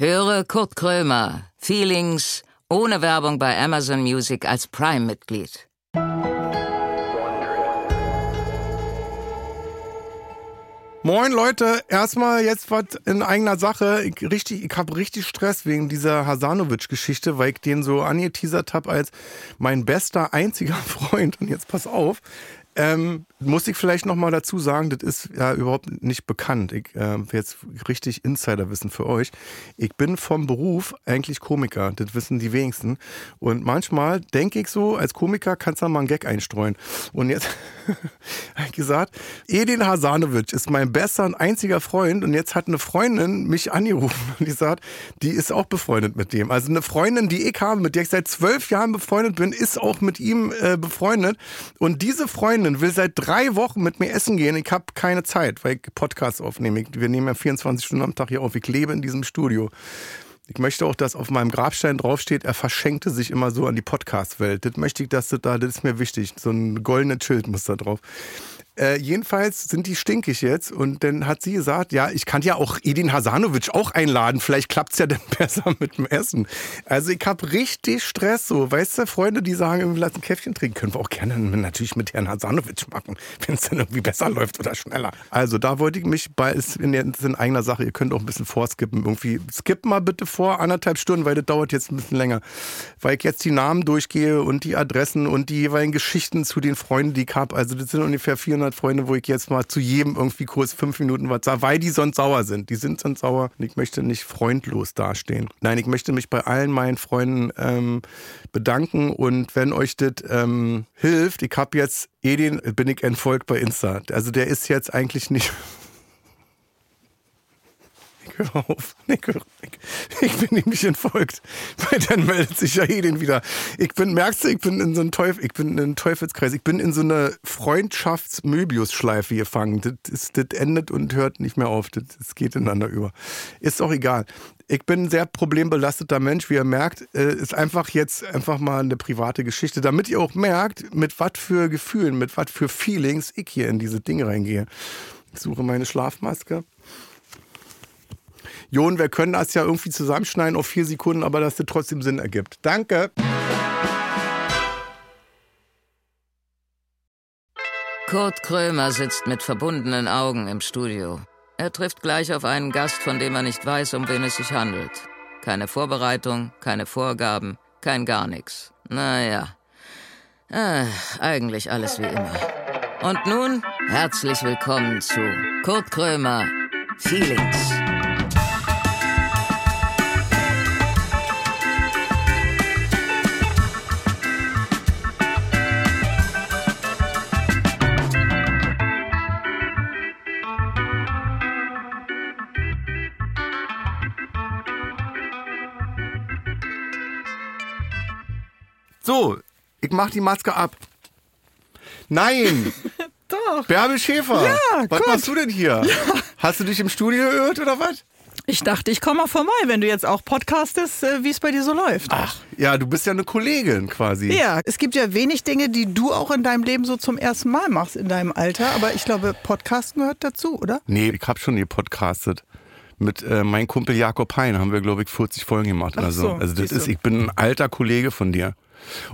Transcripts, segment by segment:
Höre Kurt Krömer, Feelings, ohne Werbung bei Amazon Music als Prime-Mitglied. Moin Leute, erstmal jetzt was in eigener Sache. Ich, richtig, ich habe richtig Stress wegen dieser Hasanovic-Geschichte, weil ich den so angeteasert habe als mein bester, einziger Freund. Und jetzt pass auf, ähm, muss ich vielleicht noch mal dazu sagen, das ist ja überhaupt nicht bekannt. Ich äh, jetzt richtig Insiderwissen für euch. Ich bin vom Beruf eigentlich Komiker. Das wissen die wenigsten. Und manchmal denke ich so, als Komiker kannst du mal einen Gag einstreuen. Und jetzt habe ich gesagt, Edin Hasanovic ist mein bester und einziger Freund. Und jetzt hat eine Freundin mich angerufen und die sagt, die ist auch befreundet mit dem. Also eine Freundin, die ich habe, mit der ich seit zwölf Jahren befreundet bin, ist auch mit ihm äh, befreundet. Und diese Freundin will seit drei Wochen mit mir essen gehen. Ich habe keine Zeit, weil ich Podcasts aufnehme. Wir nehmen ja 24 Stunden am Tag hier auf. Ich lebe in diesem Studio. Ich möchte auch, dass auf meinem Grabstein draufsteht, er verschenkte sich immer so an die Podcast-Welt. Das möchte ich, dass das da, das ist mir wichtig. So ein goldenes Schild muss da drauf. Äh, jedenfalls sind die stinkig jetzt und dann hat sie gesagt, ja, ich kann ja auch Edin Hasanovic auch einladen, vielleicht klappt's ja dann besser mit dem Essen. Also ich habe richtig Stress so, weißt du, Freunde, die sagen, wir lassen Käffchen trinken, können wir auch gerne natürlich mit Herrn Hasanovic machen, wenn es dann irgendwie besser läuft oder schneller. Also da wollte ich mich bei, ist in, in eigener Sache, ihr könnt auch ein bisschen vorskippen, irgendwie, skipp mal bitte vor, anderthalb Stunden, weil das dauert jetzt ein bisschen länger, weil ich jetzt die Namen durchgehe und die Adressen und die jeweiligen Geschichten zu den Freunden, die ich habe, also das sind ungefähr 400 Freunde, wo ich jetzt mal zu jedem irgendwie kurz fünf Minuten was sage, weil die sonst sauer sind. Die sind sonst sauer und ich möchte nicht freundlos dastehen. Nein, ich möchte mich bei allen meinen Freunden ähm, bedanken und wenn euch das ähm, hilft, ich habe jetzt Edin, bin ich entfolgt bei Insta. Also der ist jetzt eigentlich nicht hör auf. Ich, ich bin nämlich entfolgt. Weil dann meldet sich ja den wieder. Ich bin, merkst du, ich bin in so einem Teufel, ich bin in einem Teufelskreis. Ich bin in so einer Freundschafts-Möbius-Schleife gefangen. Das, das endet und hört nicht mehr auf. Das, das geht ineinander über. Ist auch egal. Ich bin ein sehr problembelasteter Mensch, wie ihr merkt. Äh, ist einfach jetzt einfach mal eine private Geschichte, damit ihr auch merkt, mit was für Gefühlen, mit was für Feelings ich hier in diese Dinge reingehe. Ich suche meine Schlafmaske. Jon, wir können das ja irgendwie zusammenschneiden auf vier Sekunden, aber dass das trotzdem Sinn ergibt. Danke. Kurt Krömer sitzt mit verbundenen Augen im Studio. Er trifft gleich auf einen Gast, von dem er nicht weiß, um wen es sich handelt. Keine Vorbereitung, keine Vorgaben, kein gar nichts. Naja, äh, eigentlich alles wie immer. Und nun herzlich willkommen zu Kurt Krömer Feelings. Ich mach die Maske ab. Nein! Doch. Bärbel Schäfer! Ja, Was gut. machst du denn hier? Ja. Hast du dich im Studio gehört oder was? Ich dachte, ich komme mal vorbei, wenn du jetzt auch podcastest, äh, wie es bei dir so läuft. Ach, ja, du bist ja eine Kollegin quasi. Ja, es gibt ja wenig Dinge, die du auch in deinem Leben so zum ersten Mal machst in deinem Alter, aber ich glaube, Podcasten gehört dazu, oder? Nee, ich habe schon gepodcastet. Mit äh, meinem Kumpel Jakob Hein haben wir, glaube ich, 40 Folgen gemacht Ach so. so, Also das ist, ich bin ein alter Kollege von dir.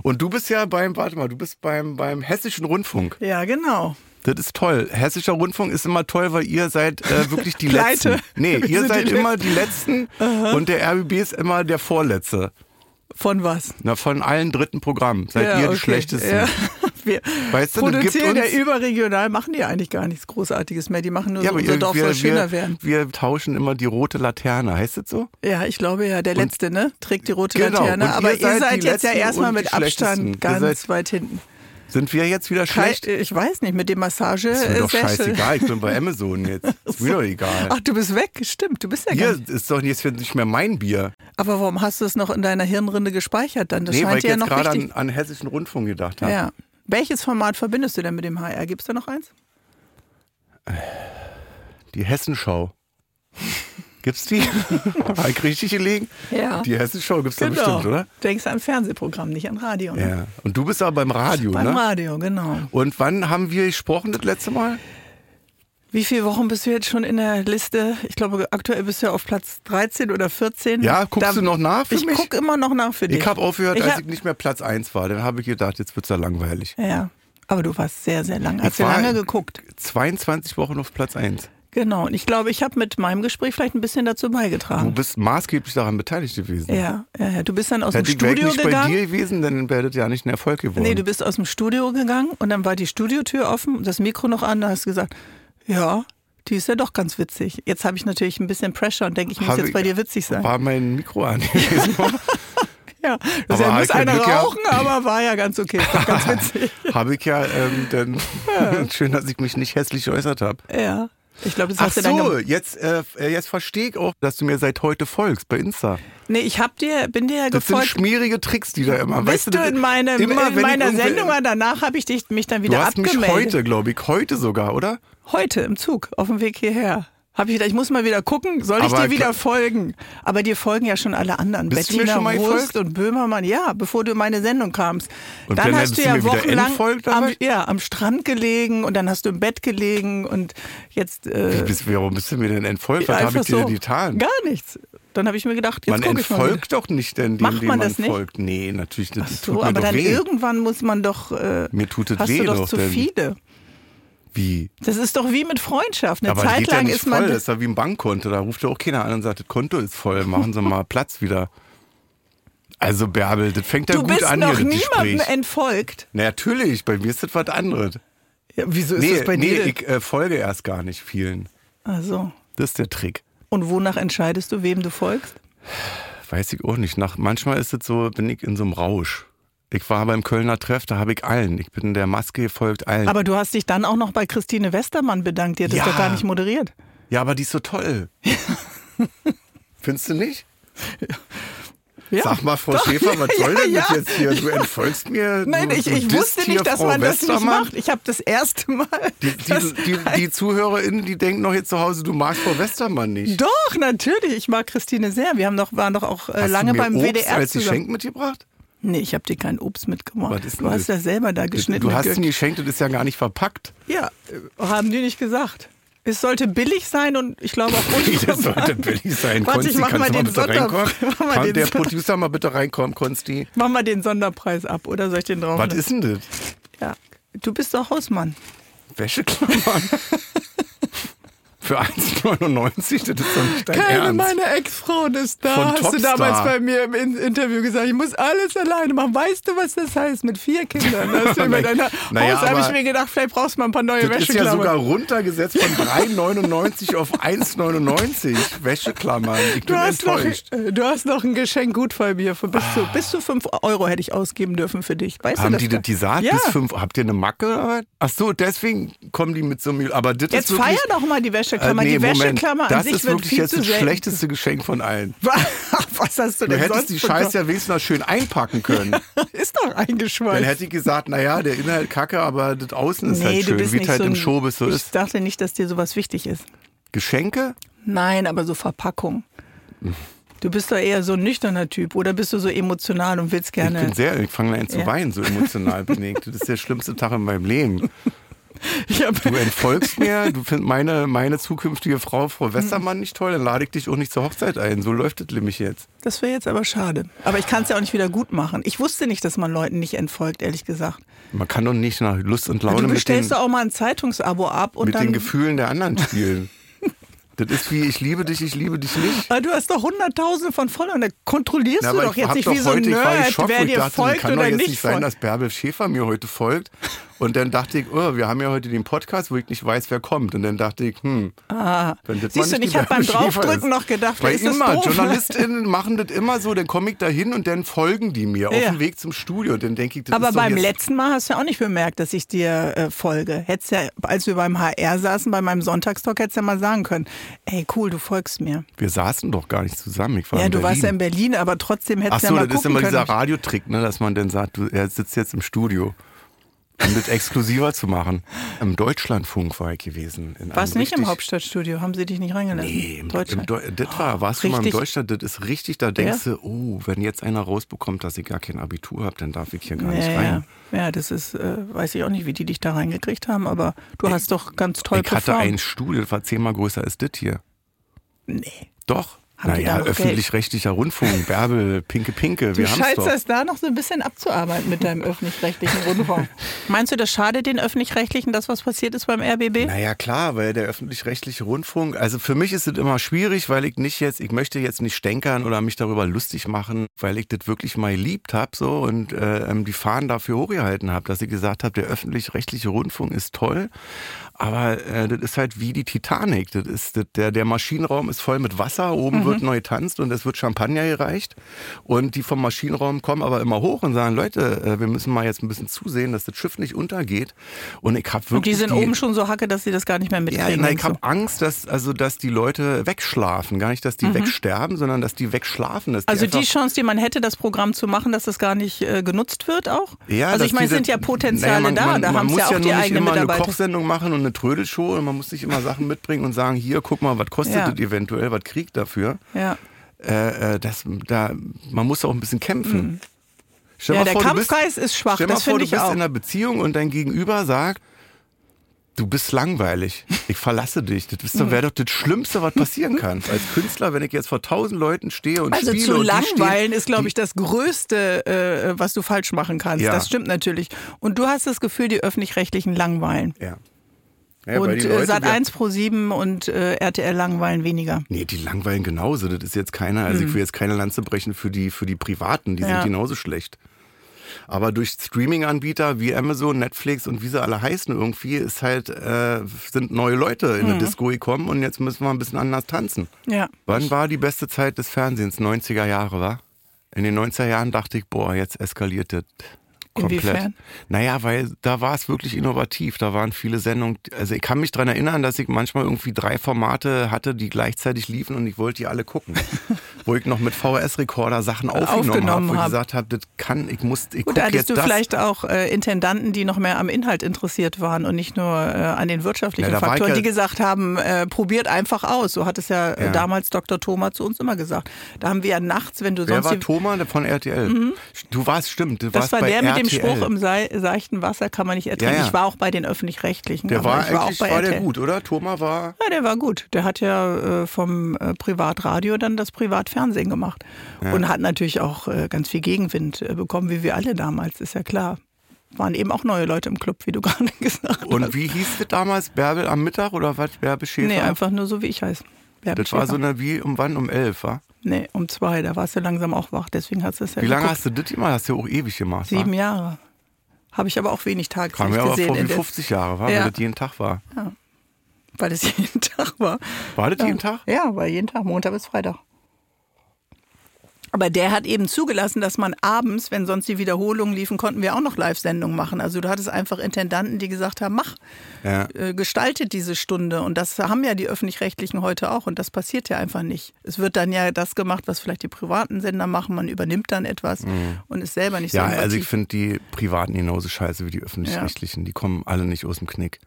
Und du bist ja beim, warte mal, du bist beim, beim Hessischen Rundfunk. Ja, genau. Das ist toll. Hessischer Rundfunk ist immer toll, weil ihr seid äh, wirklich die. Letzten. Nee, Wir ihr seid die immer die Letzten und der RBB ist immer der Vorletzte. Von was? Na, von allen dritten Programmen seid ja, ihr die okay. schlechtesten. Ja. Wir Weißt du, produzieren ja überregional, machen die eigentlich gar nichts Großartiges mehr. Die machen nur Ja, so, unser ihr, Dorf wir, soll schöner wir, werden. wir tauschen immer die rote Laterne. Heißt das so? Ja, ich glaube ja, der Letzte, ne? Trägt die rote Genau. Laterne. Und Aber ihr ihr seid seid, die jetzt ja erstmal und mit. Abstand Ihr ganz seid- weit hinten. Sind wir jetzt wieder schlecht? Ich weiß nicht, mit dem Massage. ist mir äh, doch scheißegal. Ich bin bei Amazon jetzt. Ist mir doch egal. Ach, du bist weg, stimmt, du bist ja Hier nicht. ist doch jetzt nicht mehr mein Bier. Aber warum hast du es noch in deiner Hirnrinde gespeichert dann? Das nee, weil ich ja jetzt gerade an, an Hessischen Rundfunk gedacht habe. Ja. Welches Format verbindest du denn mit dem HR? Gibt es da noch eins? Die Hessenschau. Gibt's die? Habe ich richtig gelegen? Ja. Die Hessenschau gibt's da bestimmt, oder? Denkst an Fernsehprogramm, nicht an Radio. Ne? Ja. Und du bist aber beim Radio, Beim ne? Radio, genau. Und wann haben wir gesprochen das letzte Mal? Wie viele Wochen bist du jetzt schon in der Liste? Ich glaube, aktuell bist du ja auf Platz 13 oder 14. Ja, guckst Da- du noch nach für Ich mich? gucke immer noch nach für dich. Ich habe aufgehört, Ich als hab- ich nicht mehr Platz 1 war. Dann habe ich gedacht, jetzt wird's ja langweilig. Ja, aber du warst sehr, sehr lange. Hast Ich du lange geguckt. 22 Wochen auf Platz 1. Genau. Und ich glaube, ich habe mit meinem Gespräch vielleicht ein bisschen dazu Du beigetragen. bist maßgeblich daran beteiligt gewesen. Ja, ja, ja. Du bist dann aus dem Hätte ich wäre ich Studio nicht bei gegangen. dir gewesen, dann wäre das ja nicht ein Erfolg geworden. Nee, du bist aus dem Studio gegangen und dann war die Studiotür offen und das Mikro noch an. Da hast du gesagt, ja, die ist ja doch ganz witzig. Jetzt habe ich natürlich ein bisschen Pressure und denke, ich muss jetzt bei dir witzig sein. War mein Mikro an. Ja, das Aber ja, muss einer Glück rauchen, aber war ja ganz okay. Ganz witzig. habe ich ja, ähm, dann schön, dass ich mich nicht hässlich geäußert habe. Ja. Ich glaube, das Ach hast du dann so, gemacht. jetzt, äh, äh, jetzt verstehe ich auch, dass du mir seit heute folgst bei Insta. Nee, ich hab dir, bin dir ja Das sind gefolgt. schmierige Tricks, die da immer. Bist weißt du in, meinem, immer, in meiner Sendung, aber danach habe ich dich, mich dann wieder Du hast mich abgemeldet. heute, glaube ich, heute sogar, oder? Heute im Zug, auf dem Weg hierher. Habe ich gedacht, ich muss mal wieder gucken, soll ich Aber dir wieder folgen? Aber dir folgen ja schon alle anderen. Bist du mir Bettina schon mal Wurst und Böhmermann, ja, bevor du in meine Sendung kamst. Und dann dann hast du ja wochenlang am, ja, am Strand gelegen und dann hast du im Bett gelegen und jetzt äh, Wie bist, warum bist du mir denn entfolgt? Was habe ich dir so. denn getan? Gar nichts. Dann habe ich mir gedacht, jetzt Man gucke ich mal. wieder. entfolgt doch nicht denn dem, Macht man man das nicht? folgt. Nee, natürlich, das Ach so, aber dann weh. irgendwann muss man doch. Äh, Mir tut es hast weh du doch doch, zu viele. Wie? Das ist doch wie mit Freundschaft. Eine aber Zeit ja lang nicht ist voll, man. das ist ja wie ein Bankkonto. Da ruft ja auch keiner an und sagt, das Konto ist voll, machen Sie mal Platz wieder. Also Bärbel, das fängt ja du gut bist an noch hier, das niemandem entfolgt. Na, natürlich, bei mir ist das was anderes. Ja, wieso ist Nee, das bei nee dir? ich äh, folge erst gar nicht vielen. Also. Das ist der Trick. Und wonach entscheidest du, wem du folgst? Weiß ich auch nicht. Nach, manchmal ist es so, bin ich in so einem Rausch. Ich war beim Kölner Treff, da habe ich allen. Ich bin der Maske gefolgt allen. Aber du hast dich dann auch noch bei Christine Westermann bedankt. Die hat Ja. das doch gar nicht moderiert. ja, aber die ist so toll. Findest du nicht? Ja. Sag mal, Frau Doch. Schäfer, was Ja, soll denn ja. das jetzt hier? Du entfolgst mir. Nein, du, ich, ich wusste nicht, dass Frau man das nicht macht. Ich habe das erste Mal. Die, die, die, die ZuhörerInnen, die denken noch jetzt zu Hause, du magst Frau Westermann nicht. Doch, natürlich. Ich mag Christine sehr. Wir haben doch, waren doch auch äh, Hast lange du mir beim Obst WDR als zusammen. Geschenk mitgebracht? Nee, ich habe dir kein Obst mitgemacht. Du hast das? ja selber da geschnitten. Du hast Gürk. ein Geschenk, das ist ja gar nicht verpackt. Ja, äh, haben die nicht gesagt. Es sollte billig sein und ich glaube auch Das sollte billig sein. Warte, Konsti, ich mach mal den bitte Sonder- reinkommen? mach mal Kann der Producer mal bitte reinkommen, Konsti? Mach mal den Sonderpreis ab oder soll ich den drauf? Was ist denn das? Ja, du bist doch Hausmann. Wäscheklammern? Für 1,99? Das ist doch nicht dein Keine Ernst. meiner Ex-Frauen ist da. Von Hast du Topstar. damals bei mir im In- Interview gesagt, ich muss alles alleine machen. Weißt du, was das heißt mit vier Kindern? Hast du über deiner Naja, habe ich mir gedacht, vielleicht brauchst du mal ein paar neue Das ist ja Wäscheklammern. sogar runtergesetzt von 3,99 auf 1,99. Wäscheklammern. Ich bin Du hast, noch, enttäuscht. äh, du hast noch ein Geschenk gut bei mir. Für bis, zu, bis zu 5 Euro hätte ich ausgeben dürfen für dich. Weißt Haben du die das? das gesagt? Ja. Bis fünf, habt ihr eine Macke? Ach so, deswegen kommen die mit so einem. Aber das Jetzt ist wirklich, feier doch mal die Wäscheklammer. Äh, nee, die Moment. Wäscheklammer an Das sich ist wirklich jetzt das schlechteste Geschenk von allen. Was hast du Du denn hättest sonst die? Scheiße ja wenigstens noch schön einpacken können. Ist doch Dann eingeschweißt. hätte ich gesagt, naja, der Inhalt kacke, aber das Außen ist nee, halt du schön, wie es halt so im Showbiz so Ich ist. dachte nicht, dass dir sowas wichtig ist. Geschenke? Nein, aber so Verpackung. Du bist doch eher so ein nüchterner Typ oder bist du so emotional und willst Ich bin gerne. sehr, ich fange an zu Ja. weinen, so emotional bin ich. Das ist der schlimmste Tag in meinem Leben. Du entfolgst mir, du findest meine, meine zukünftige Frau, Frau Westermann, nicht toll, dann lade ich dich auch nicht zur Hochzeit ein. So läuft das nämlich jetzt. das wäre jetzt aber schade. Aber ich kann es ja auch nicht wieder gut machen. Ich wusste nicht, dass man Leuten nicht entfolgt, ehrlich gesagt. Man kann doch nicht nach Lust und du Laune mit, den, bestellst doch auch mal ein Zeitungsabo ab und mit dann. den Gefühlen der anderen spielen. das ist wie, ich liebe dich, ich liebe dich nicht. Ah, Du hast doch hunderttausende von Followern, da kontrollierst Na, du aber doch jetzt nicht doch wie so ein heute, ich war Nerd, geschockt, wer dir dachte, folgt kann doch jetzt nicht sein, dass Bärbel Schäfer mir heute folgt. Und dann dachte ich, oh, wir haben ja heute den Podcast, wo ich nicht weiß, wer kommt. Und dann dachte ich, hm, Ah, wenn das siehst du, ich habe beim Draufdrücken noch gedacht, Weil ist das immer, doof. JournalistInnen machen das immer so, dann komme ich da hin und dann folgen die mir auf Ja. dem Weg zum Studio. Und dann denke ich, das Aber ist beim letzten Mal hast du ja auch nicht bemerkt, dass ich dir äh, folge. Hättest ja, als wir beim HR saßen, bei meinem Sonntagstalk, hättest du ja mal sagen können, ey cool, du folgst mir. Wir saßen doch gar nicht zusammen. Ich war ja, in du Berlin. warst ja in Berlin, aber trotzdem Ach hättest du so, ja mal das ist immer dieser. Radiotrick, ne, dass man dann sagt, du, er sitzt jetzt im Studio. Um das exklusiver zu machen. Im Deutschlandfunk war ich gewesen. Warst nicht im Hauptstadtstudio? Haben sie dich nicht reingelassen? Nee, im Deutschland. Im das war, warst richtig? du mal im Deutschland, das ist richtig, da denkst ja? du, oh, wenn jetzt einer rausbekommt, dass ich gar kein Abitur habe, dann darf ich hier gar ja, nicht rein. Ja. ja, das ist, äh, weiß ich auch nicht, wie die dich da reingekriegt haben, aber du ich, hast doch ganz toll Ich hatte einen Stuhl, das war zehnmal größer als das hier. Nee. Doch. Haben naja, öffentlich-rechtlicher Rundfunk, Bärbel, Pinke Pinke, du wir doch. das da noch so ein bisschen abzuarbeiten mit deinem öffentlich-rechtlichen Rundfunk. Meinst du, das schadet den öffentlich-rechtlichen, das was passiert ist beim RBB? Naja, klar, weil der öffentlich-rechtliche Rundfunk, also für mich ist es immer schwierig, weil ich nicht jetzt, ich möchte jetzt nicht stänkern oder mich darüber lustig machen, weil ich das wirklich mal geliebt habe so und äh, die Fahnen dafür hochgehalten habe, dass ich gesagt habe, der öffentlich-rechtliche Rundfunk ist toll, aber äh, das ist halt wie die Titanic. Das ist, das, der, der Maschinenraum ist voll mit Wasser, oben mhm. wird neu tanzt und es wird Champagner gereicht. Und die vom Maschinenraum kommen aber immer hoch und sagen, Leute, äh, wir müssen mal jetzt ein bisschen zusehen, dass das Schiff nicht untergeht. Und ich habe wirklich. Und die sind die, oben schon so hacke, dass sie das gar nicht mehr mitkriegen. Ja, nein, ich habe Angst, dass, also, dass die Leute wegschlafen. Gar nicht, dass die mhm. wegsterben, sondern dass die wegschlafen. Dass also die, die Chance, die man hätte, das Programm zu machen, dass das gar nicht äh, genutzt wird auch? Ja, also ich meine, es sind ja Potenziale naja, man, da. Man, da haben ja auch die eigenen Mitarbeiter. eine Kochsendung machen und eine Trödelshow und man muss nicht immer Sachen mitbringen und sagen, hier, guck mal, was kostet ja. das eventuell, was kriegt dafür. Ja. Äh, äh, das, da, man muss auch ein bisschen kämpfen. Mhm. ja, der vor, Kampfgeist bist, ist schwach, stell das finde ich auch. Du bist in einer Beziehung und dein Gegenüber sagt, du bist langweilig, ich verlasse dich. Das mhm. wäre doch das Schlimmste, was passieren kann. Als Künstler, wenn ich jetzt vor tausend Leuten stehe und also spiele. Also zu langweilen ist, glaube ich, das Größte, äh, was du falsch machen kannst. Ja. Das stimmt natürlich. Und du hast das Gefühl, die Öffentlich-Rechtlichen langweilen. Ja. Ja, und äh, Sat 1 Pro 7 und äh, RTL langweilen weniger. Nee, die langweilen genauso. Das ist jetzt keiner, also mhm. ich will jetzt keine Lanze brechen für die, für die Privaten, die ja. sind genauso schlecht. Aber durch Streaming-Anbieter wie Amazon, Netflix und wie sie alle heißen irgendwie, ist halt, äh, sind neue Leute in mhm. der Disco gekommen und jetzt müssen wir ein bisschen anders tanzen. Ja. Wann war die beste Zeit des Fernsehens? 90er Jahre, war? In den 90er Jahren dachte ich, boah, jetzt eskaliert das. Komplett. Inwiefern? Naja, weil da war es wirklich innovativ. Da waren viele Sendungen. Also ich kann mich daran erinnern, dass ich manchmal irgendwie drei Formate hatte, die gleichzeitig liefen und ich wollte die alle gucken. Wo ich noch mit VHS-Rekorder Sachen aufgenommen, habe, wo ich gesagt habe, das kann, ich muss, ich gucke jetzt du das. vielleicht auch äh, Intendanten, die noch mehr am Inhalt interessiert waren und nicht nur äh, an den wirtschaftlichen ja, Faktoren, ja, die gesagt haben, äh, probiert einfach aus. So hat es ja, äh, ja, damals Dr. Thoma zu uns immer gesagt. Da haben wir ja nachts, wenn du Wer sonst... Wer war Thoma von RTL? Mhm. Du warst, stimmt, du das warst war der mit dem Spruch im seichten Wasser kann man nicht ertrinken. Ja, ja. Ich war auch bei den Öffentlich-Rechtlichen. Der war war eigentlich, war, war der gut, oder? Thoma war... Ja, der war gut. Der hat ja äh, vom äh, Privatradio dann das Privatfernsehen gemacht. Ja. Und hat natürlich auch äh, ganz viel Gegenwind äh, bekommen, wie wir alle damals, ist ja klar waren eben auch neue Leute im Club, wie du gerade gesagt hast. Und wie hieß es damals? Bärbel am Mittag oder was? Bärbel Schäfer? Nee, einfach nur so, wie ich heiße. Bärbel das war so eine wie um wann? Um elf, wa? Nee, um zwei. Da warst du langsam auch wach. Deswegen hast du es ja Wie lange hast du das gemacht? Hast du ja auch ewig gemacht. Sieben wa? Jahre. Habe ich aber auch wenig Tage Kam mir aber vor wie 50 Jahre, war, ja. weil das jeden Tag war. Ja. Weil das jeden Tag war. War das ja. jeden Tag? Ja, war jeden Tag, Montag bis Freitag. Aber der hat eben zugelassen, dass man abends, wenn sonst die Wiederholungen liefen, konnten wir auch noch Live-Sendungen machen. Also du hattest einfach Intendanten, die gesagt haben, mach, ja. äh, gestaltet diese Stunde. Und das haben ja die Öffentlich-Rechtlichen heute auch. Und das passiert ja einfach nicht. Es wird dann ja das gemacht, was vielleicht die privaten Sender machen. Man übernimmt dann etwas mhm. und ist selber nicht so Ja, also ich finde die Privaten genauso scheiße wie die Öffentlich-Rechtlichen. Ja. Die kommen alle nicht aus dem Knick.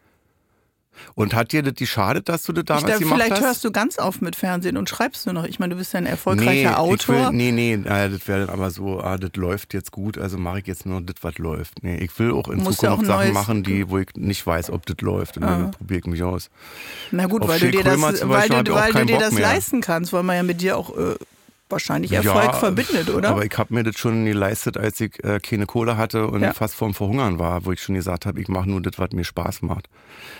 Und hat dir das geschadet, dass du das damals ich, gemacht vielleicht hast? Vielleicht hörst du ganz auf mit Fernsehen und schreibst nur noch. Ich meine, du bist ja ein erfolgreicher nee, Autor. Will, nee, nee, äh, das wäre dann aber so, ah, das läuft jetzt gut, also mache ich jetzt nur das, was läuft. Nee, ich will auch in Zukunft ja auch Sachen machen, die, wo ich nicht weiß, ob das läuft. Und dann ah. probiere ich mich aus. Na gut, Auf weil du dir das, weil du, weil du dir das leisten kannst, weil man ja mit dir auch äh, wahrscheinlich Erfolg ja, verbindet, oder? Aber ich habe mir das schon geleistet, als ich äh, keine Kohle hatte und ja. fast vorm Verhungern war, wo ich schon gesagt habe, ich mache nur das, was mir Spaß macht.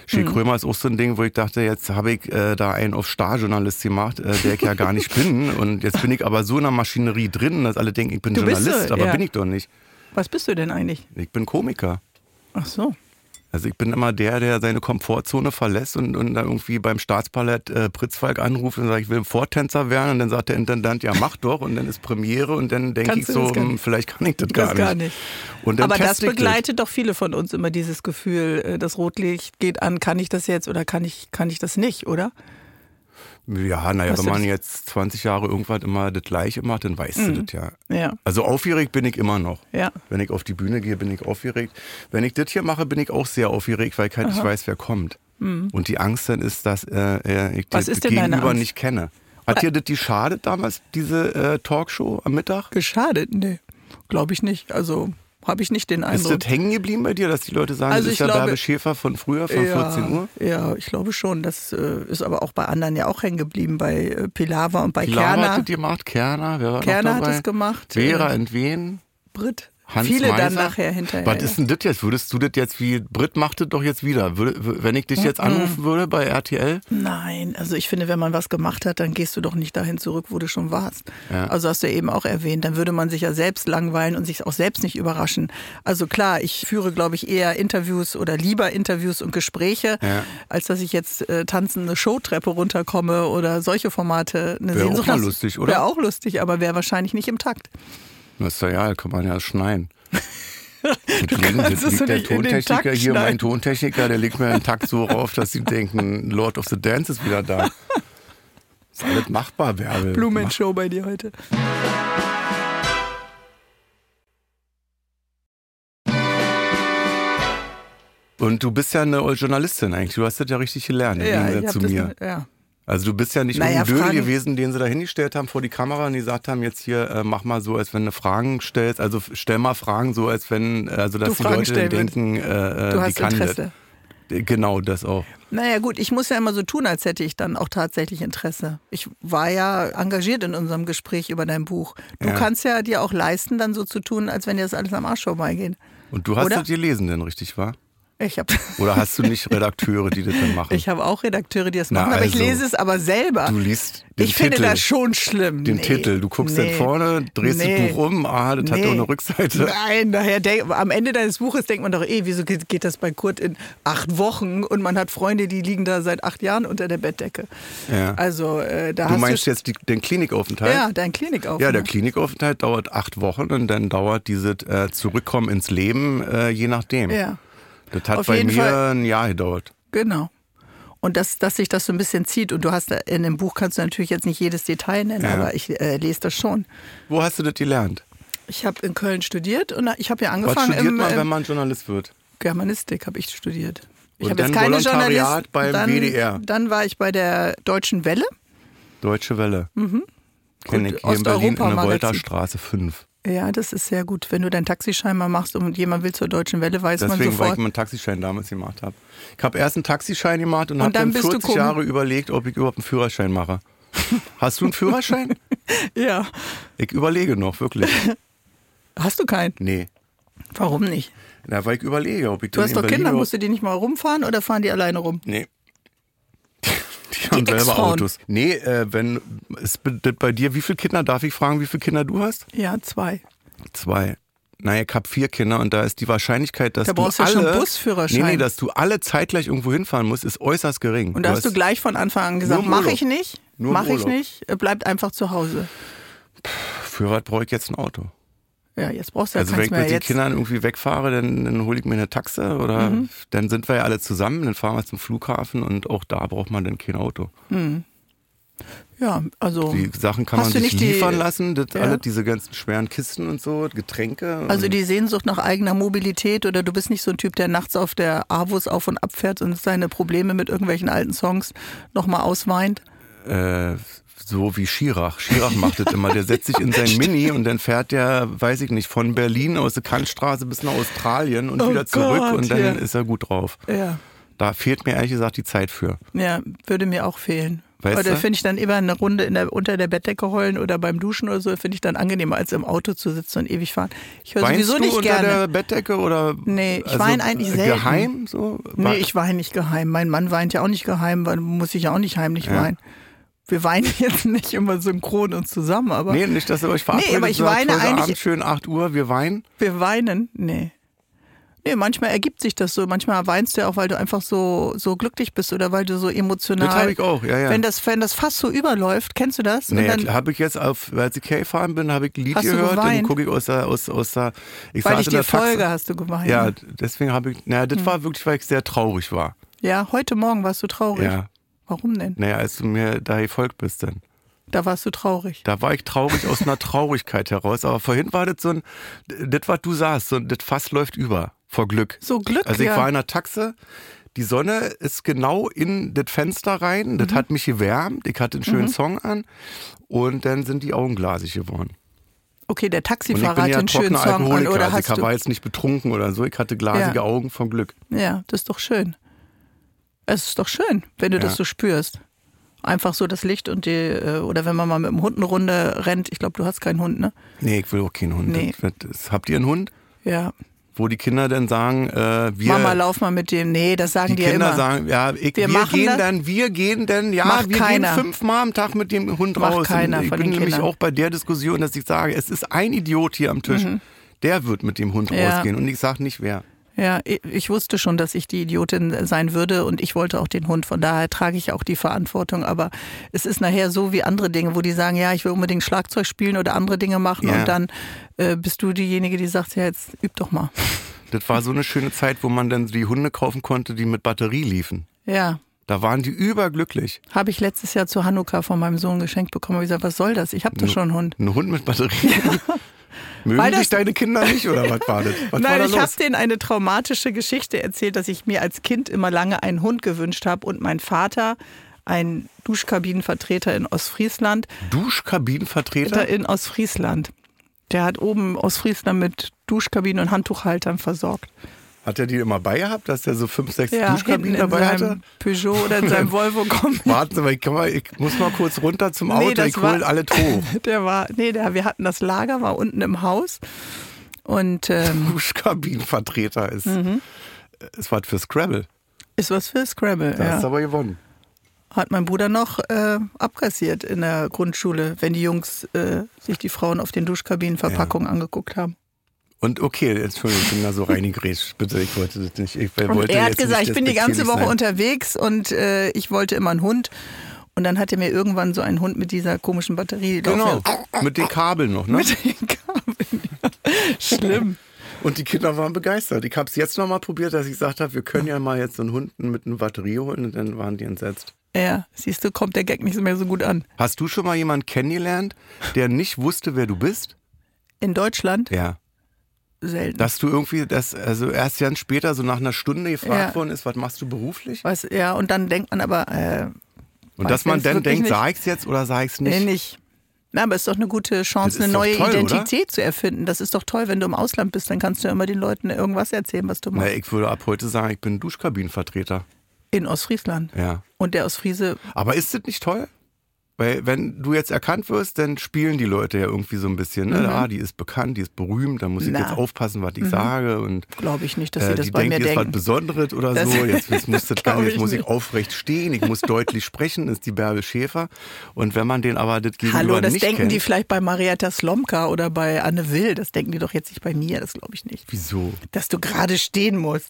Schick mhm. Krömer ist auch so ein Ding, wo ich dachte, jetzt habe ich äh, da einen auf Starjournalist gemacht, äh, der ich ja gar nicht bin. Und jetzt bin ich aber so in der Maschinerie drin, dass alle denken, ich bin du Journalist, bist, aber ja. bin ich doch nicht. Was bist du denn eigentlich? Ich bin Komiker. Ach so. Also ich bin immer der, der seine Komfortzone verlässt und, und dann irgendwie beim Staatspalett äh, Pritzwalk anruft und sagt, ich will Vortänzer werden. Und dann sagt der Intendant, ja mach doch. Und dann ist Premiere und dann denke ich so, hm, vielleicht kann ich das, das gar, nicht. nicht. Aber das begleitet das. doch viele von uns immer dieses Gefühl, äh, das Rotlicht geht an, kann ich das jetzt oder kann ich, kann ich das nicht, oder? Ja, naja, wenn man jetzt 20 Jahre irgendwas immer das Gleiche macht, dann weißt mhm. du das ja. ja. Also aufgeregt bin ich immer noch. Ja. Wenn ich auf die Bühne gehe, bin ich aufgeregt. Wenn ich das hier mache, bin ich auch sehr aufgeregt, weil ich halt nicht weiß, wer kommt. Mhm. Und die Angst dann ist, dass äh, ich Was das Gegenüber nicht kenne. Hat dir das die schadet damals, diese äh, Talkshow am Mittag? Geschadet? Nee, glaube ich nicht. Also habe ich nicht den Eindruck. Ist das hängen geblieben bei dir, dass die Leute sagen, also das ist ja glaube, Bärbe Schäfer von früher, von ja, 14 Uhr? Ja, ich glaube schon. Das äh, ist aber auch bei anderen ja auch hängen geblieben, bei äh, Pilava und bei Pilava Kerner. hat es gemacht, Kerner, wer war Kerner hat es gemacht. Vera Entwen. Brit. Hans Viele Meiser. dann nachher hinterher. Was ist denn das jetzt? Würdest du das jetzt wie, Brit macht das doch jetzt wieder. Würde, wenn ich dich jetzt anrufen würde bei RTL? Nein, also ich finde, wenn man was gemacht hat, dann gehst du doch nicht dahin zurück, wo du schon warst. Ja. Also hast du eben auch erwähnt, dann würde man sich ja selbst langweilen und sich auch selbst nicht überraschen. Also klar, ich führe, glaube ich, eher Interviews oder lieber Interviews und Gespräche, Ja. als dass ich jetzt äh, tanzende Showtreppe runterkomme oder solche Formate. Wäre auch lustig, oder? Wäre auch lustig, aber wäre wahrscheinlich nicht im Takt. Das ist ja, ja, kann man ja kannst jetzt es liegt der Tontechniker hier, mein. Tontechniker, der legt mir einen Takt so rauf, dass sie denken, Lord of the Dance ist wieder da. Ist alles machbar, Bärbel. Blumen-Show bei dir heute. Und du bist ja eine Journalistin eigentlich. Du hast das ja richtig gelernt, im Ja, Gegensatz zu das, mir. ja. Also du bist ja nicht Naja, irgendein gewesen, den sie da hingestellt haben vor die Kamera und die gesagt haben, jetzt hier, äh, mach mal so, als wenn du Fragen stellst. Also stell mal Fragen so, als wenn, äh, also dass Du die Fragen Leute denken, äh, äh, Du die hast kann Interesse. das. Genau, das auch. Naja gut, ich muss ja immer so tun, als hätte ich dann auch tatsächlich Interesse. Ich war ja engagiert in unserem Gespräch über dein Buch. Du Ja. kannst ja dir auch leisten, dann so zu tun, als wenn dir das alles am Arsch vorbeigeht. Und du hast Oder? das gelesen denn, richtig, wahr? Ich habe Oder hast du nicht Redakteure, die das dann machen? ich hab auch Redakteure, die das Na, machen, aber ich also, lese es aber selber. du liest den ich finde Titel. das schon schlimm. den Nee. Titel. Du guckst nee. dann vorne, drehst Nee. das Buch um, ah, das hat doch eine Rückseite. Nein, daher am Ende deines Buches denkt man doch, eh, wieso geht, geht das bei Kurt in acht Wochen und man hat Freunde, die liegen da seit acht Jahren unter der Bettdecke. Ja. Also äh, da Du hast meinst du jetzt die, den Klinikaufenthalt? ja dein Klinikaufenthalt. Ja, der Klinikaufenthalt dauert acht Wochen und dann dauert dieses äh, Zurückkommen ins Leben äh, je nachdem. Ja. Das hat Auf bei mir Fall. ein Jahr gedauert. Genau. Und dass, dass sich das so ein bisschen zieht. Und du hast da- in dem Buch kannst du natürlich jetzt nicht jedes Detail nennen, Ja. aber ich äh, lese das schon. Wo hast du das gelernt? Ich habe in Köln studiert und ich habe ja Was angefangen studiert im, man, im wenn man Journalist wird? Germanistik habe ich studiert. Ich habe jetzt keine Journalist. beim dann, WDR. Dann war ich bei der Deutschen Welle. Deutsche Welle. Mhm. Kenn Gut, ich hier in Berlin in der. Voltastraße 5. Ja, das ist sehr gut. Wenn du deinen Taxischein mal machst und jemand will zur Deutschen Welle, weiß man Deswegen, weil sofort. ich meinen Taxischein damals gemacht habe. Ich habe erst einen Taxischein gemacht und, Und habe dann dann bist du 40 gucken. Jahre überlegt, ob ich überhaupt einen Führerschein mache. Hast du einen Führerschein? Ja. Ich überlege noch, wirklich. Hast du keinen? Nee. Warum nicht? Na, weil ich überlege, ob ich Du hast doch Kinder, musst du die nicht mal rumfahren oder fahren die alleine rum? Nee. Die haben selber. Autos. Nee, äh, wenn ist das bei dir, wie viele Kinder, darf ich fragen, wie viele Kinder du hast? Ja, zwei. Zwei. Naja, ich habe vier Kinder und da ist die Wahrscheinlichkeit, dass Da du brauchst du alle, schon Busführerschein. Nee, nee, dass du alle zeitgleich irgendwo hinfahren musst, ist äußerst gering. Und da hast du gleich von Anfang an gesagt, Nur im mach Urlaub. ich nicht, Nur im mach ich nicht, äh, bleibt einfach zu Hause. Für was brauche ich jetzt ein Auto? Ja, jetzt brauchst du ja Also wenn ich mit den Kindern irgendwie wegfahre, dann, dann hole ich mir eine Taxe oder Mhm. dann sind wir ja alle zusammen, dann fahren wir zum Flughafen und auch da braucht man dann kein Auto. ja, also, Die Sachen kann man sich nicht die- liefern lassen, das Ja. alle, diese ganzen schweren Kisten und so, Getränke. also die Sehnsucht nach eigener Mobilität oder du bist nicht so ein Typ, der nachts auf der Avus auf und ab fährt und seine Probleme mit irgendwelchen alten Songs nochmal ausweint. äh, so wie Schirach. Schirach macht das immer. Der setzt sich in sein Mini und dann fährt der, weiß ich nicht, von Berlin aus der Kantstraße bis nach Australien und Oh wieder zurück Gott, und dann ja. ist er gut drauf. Ja. Da fehlt mir ehrlich gesagt die Zeit für. Ja, würde mir auch fehlen. Weißt oder finde ich dann immer eine Runde der, unter der Bettdecke heulen oder beim Duschen oder so, finde ich dann angenehmer, als im Auto zu sitzen und ewig fahren. Ich höre sowieso du nicht unter gerne. der Bettdecke oder? Nee, ich also, weine eigentlich selten. Geheim so? Nee, ich weine nicht geheim. Mein Mann weint ja auch nicht geheim, weil muss ich ja auch nicht heimlich Ja. weinen. Wir weinen jetzt nicht immer synchron und zusammen, aber Nee, nicht, dass ihr euch verabredet. aber ich sagt, weine eigentlich- Abend schön 8 Uhr, wir weinen. wir weinen. Nee. Nee, manchmal ergibt sich das so. Manchmal weinst du ja auch, weil du einfach so, so glücklich bist oder weil du so emotional. Das habe ich auch, ja, ja. Wenn das, wenn das fast so überläuft, kennst du das? Und Nee, dann, habe ich jetzt, auf, als ich gefahren bin, habe ich ein Lied Hast gehört, dann geweint? gucke ich aus der, aus, aus der, ich weil ich dir folge, hast du geweint. Ja, deswegen habe ich, naja, das war wirklich, weil ich sehr traurig war. Ja, heute Morgen warst du traurig. Ja. Warum denn? Naja, als du mir da gefolgt bist dann. Da warst du traurig. Da war ich traurig aus einer Traurigkeit heraus. Aber vorhin war das so ein, das, was du sagst, so, das Fass läuft über vor Glück. So Glück, Also ich ja. war in der Taxe, die Sonne ist genau in das Fenster rein, das hat mich gewärmt, ich hatte einen schönen Song an und dann sind die Augen glasig geworden. Okay, der Taxifahrer hat ja einen schönen Song an oder also hast ich du? war jetzt nicht betrunken oder so, ich hatte glasige Ja. Augen vom Glück. Ja, das ist doch schön. Es ist doch schön, wenn du Ja. das so spürst. Einfach so das Licht und die, äh, oder wenn man mal mit dem Hund eine Runde rennt. Ich glaube, du hast keinen Hund, ne? Nee, ich will auch keinen Hund. Nee. Habt ihr einen Hund? Ja. Wo die Kinder dann sagen, äh, wir. Mama, lauf mal mit dem. Nee, das sagen die die, ja Kinder immer. sagen, ja, ich, wir, Wir gehen das. dann, wir gehen dann, ja, Macht wir keiner. gehen fünfmal am Tag mit dem Hund Macht raus. keiner Und ich von bin den nämlich Kindern. auch bei der Diskussion, dass ich sage, es ist ein Idiot hier am Tisch, der wird mit dem Hund Mhm. Ja. rausgehen und ich sage nicht wer. Ja, ich- wusste schon, dass ich die Idiotin sein würde und ich wollte auch den Hund. Von daher trage ich auch die Verantwortung. Aber es ist nachher so wie andere Dinge, wo die sagen, ja, ich will unbedingt Schlagzeug spielen oder andere Dinge machen. Ja. Und dann äh, bist du diejenige, die sagt, ja, jetzt üb doch mal. Das war so eine schöne Zeit, wo man dann die Hunde kaufen konnte, die mit Batterie liefen. Ja, Da waren die überglücklich. habe ich letztes Jahr zu Hanukkah von meinem Sohn geschenkt bekommen. Ich gesagt, was soll das? Ich habe doch schon einen Hund. Ein Hund mit Batterie. Mögen dich deine Kinder nicht oder was war das? Was war Nein, da ich habe denen eine traumatische Geschichte erzählt, dass ich mir als Kind immer lange einen Hund gewünscht habe und mein Vater, ein Duschkabinenvertreter in Ostfriesland, Duschkabinenvertreter? in Ostfriesland. Der hat oben Ostfriesland mit Duschkabinen und Handtuchhaltern versorgt. Hat er die immer bei gehabt, dass er so fünf, sechs Ja, Duschkabinen in dabei hatte? Peugeot oder in seinem Volvo kommt. Warten Sie mal ich, mal, ich muss mal kurz runter zum Auto, Nee, ich hol war- alle hoch. Der war, nee, der, wir hatten das Lager, war unten im Haus. Und ähm, Duschkabinenvertreter ist, Mhm. ist was für Scrabble. ist was für Scrabble. Da hast du Ja. aber gewonnen. Hat mein Bruder noch äh, abkassiert in der Grundschule, wenn die Jungs äh, sich die Frauen auf den Duschkabinenverpackungen angeguckt haben. Und okay, Entschuldigung, ich bin da so reingegrätscht. Bitte, ich wollte das nicht. Ich wollte er hat gesagt, ich bin die ganze Woche sein. unterwegs und äh, ich wollte immer einen Hund. Und dann hat er mir irgendwann so einen Hund mit dieser komischen Batterie. Genau, mit den Kabeln noch, ne? Mit den Kabeln. Ja. Schlimm. Und die Kinder waren begeistert. Ich habe es jetzt noch mal probiert, dass ich gesagt habe, wir können ja mal jetzt so einen Hund mit einer Batterie holen und dann waren die entsetzt. Ja, siehst du, kommt der Gag nicht mehr so gut an. Hast du schon mal jemanden kennengelernt, der nicht wusste, wer du bist? In Deutschland Ja. Selten. Dass du irgendwie, das, also erst ganz später, so nach einer Stunde gefragt Ja. worden ist, was machst du beruflich? Was, ja, und dann denkt man aber, äh, Und dass man dann denkt, nicht. sag ich's jetzt oder sag ich's nee, nicht? nicht. Na, aber es ist doch eine gute Chance, eine neue toll, oder? Identität zu erfinden. Das ist doch toll, wenn du im Ausland bist, dann kannst du ja immer den Leuten irgendwas erzählen, was du machst. Na, ich würde ab heute sagen, ich bin Duschkabinenvertreter. In Ostfriesland. Ja. Und der Ostfriese, Aber ist das nicht toll? Weil wenn du jetzt erkannt wirst, dann spielen die Leute ja irgendwie so ein bisschen. Ne? Ah, die ist bekannt, die ist berühmt, da muss ich Mhm. Na. jetzt aufpassen, was ich sage. Und glaube ich nicht, dass sie äh, das die bei denkt, mir die ist was denken. Besonderes oder Das- so. Jetzt, jetzt, muss, das, glaub jetzt muss ich nicht. aufrecht stehen, ich muss deutlich sprechen, ist die Bärbel Schäfer. Und wenn man den aber das gegenüber Hallo, das nicht denken kennt, die vielleicht bei Marietta Slomka oder bei Anne Will. Das denken die doch jetzt nicht bei mir, das glaube ich nicht. Wieso? Dass du gerade stehen musst.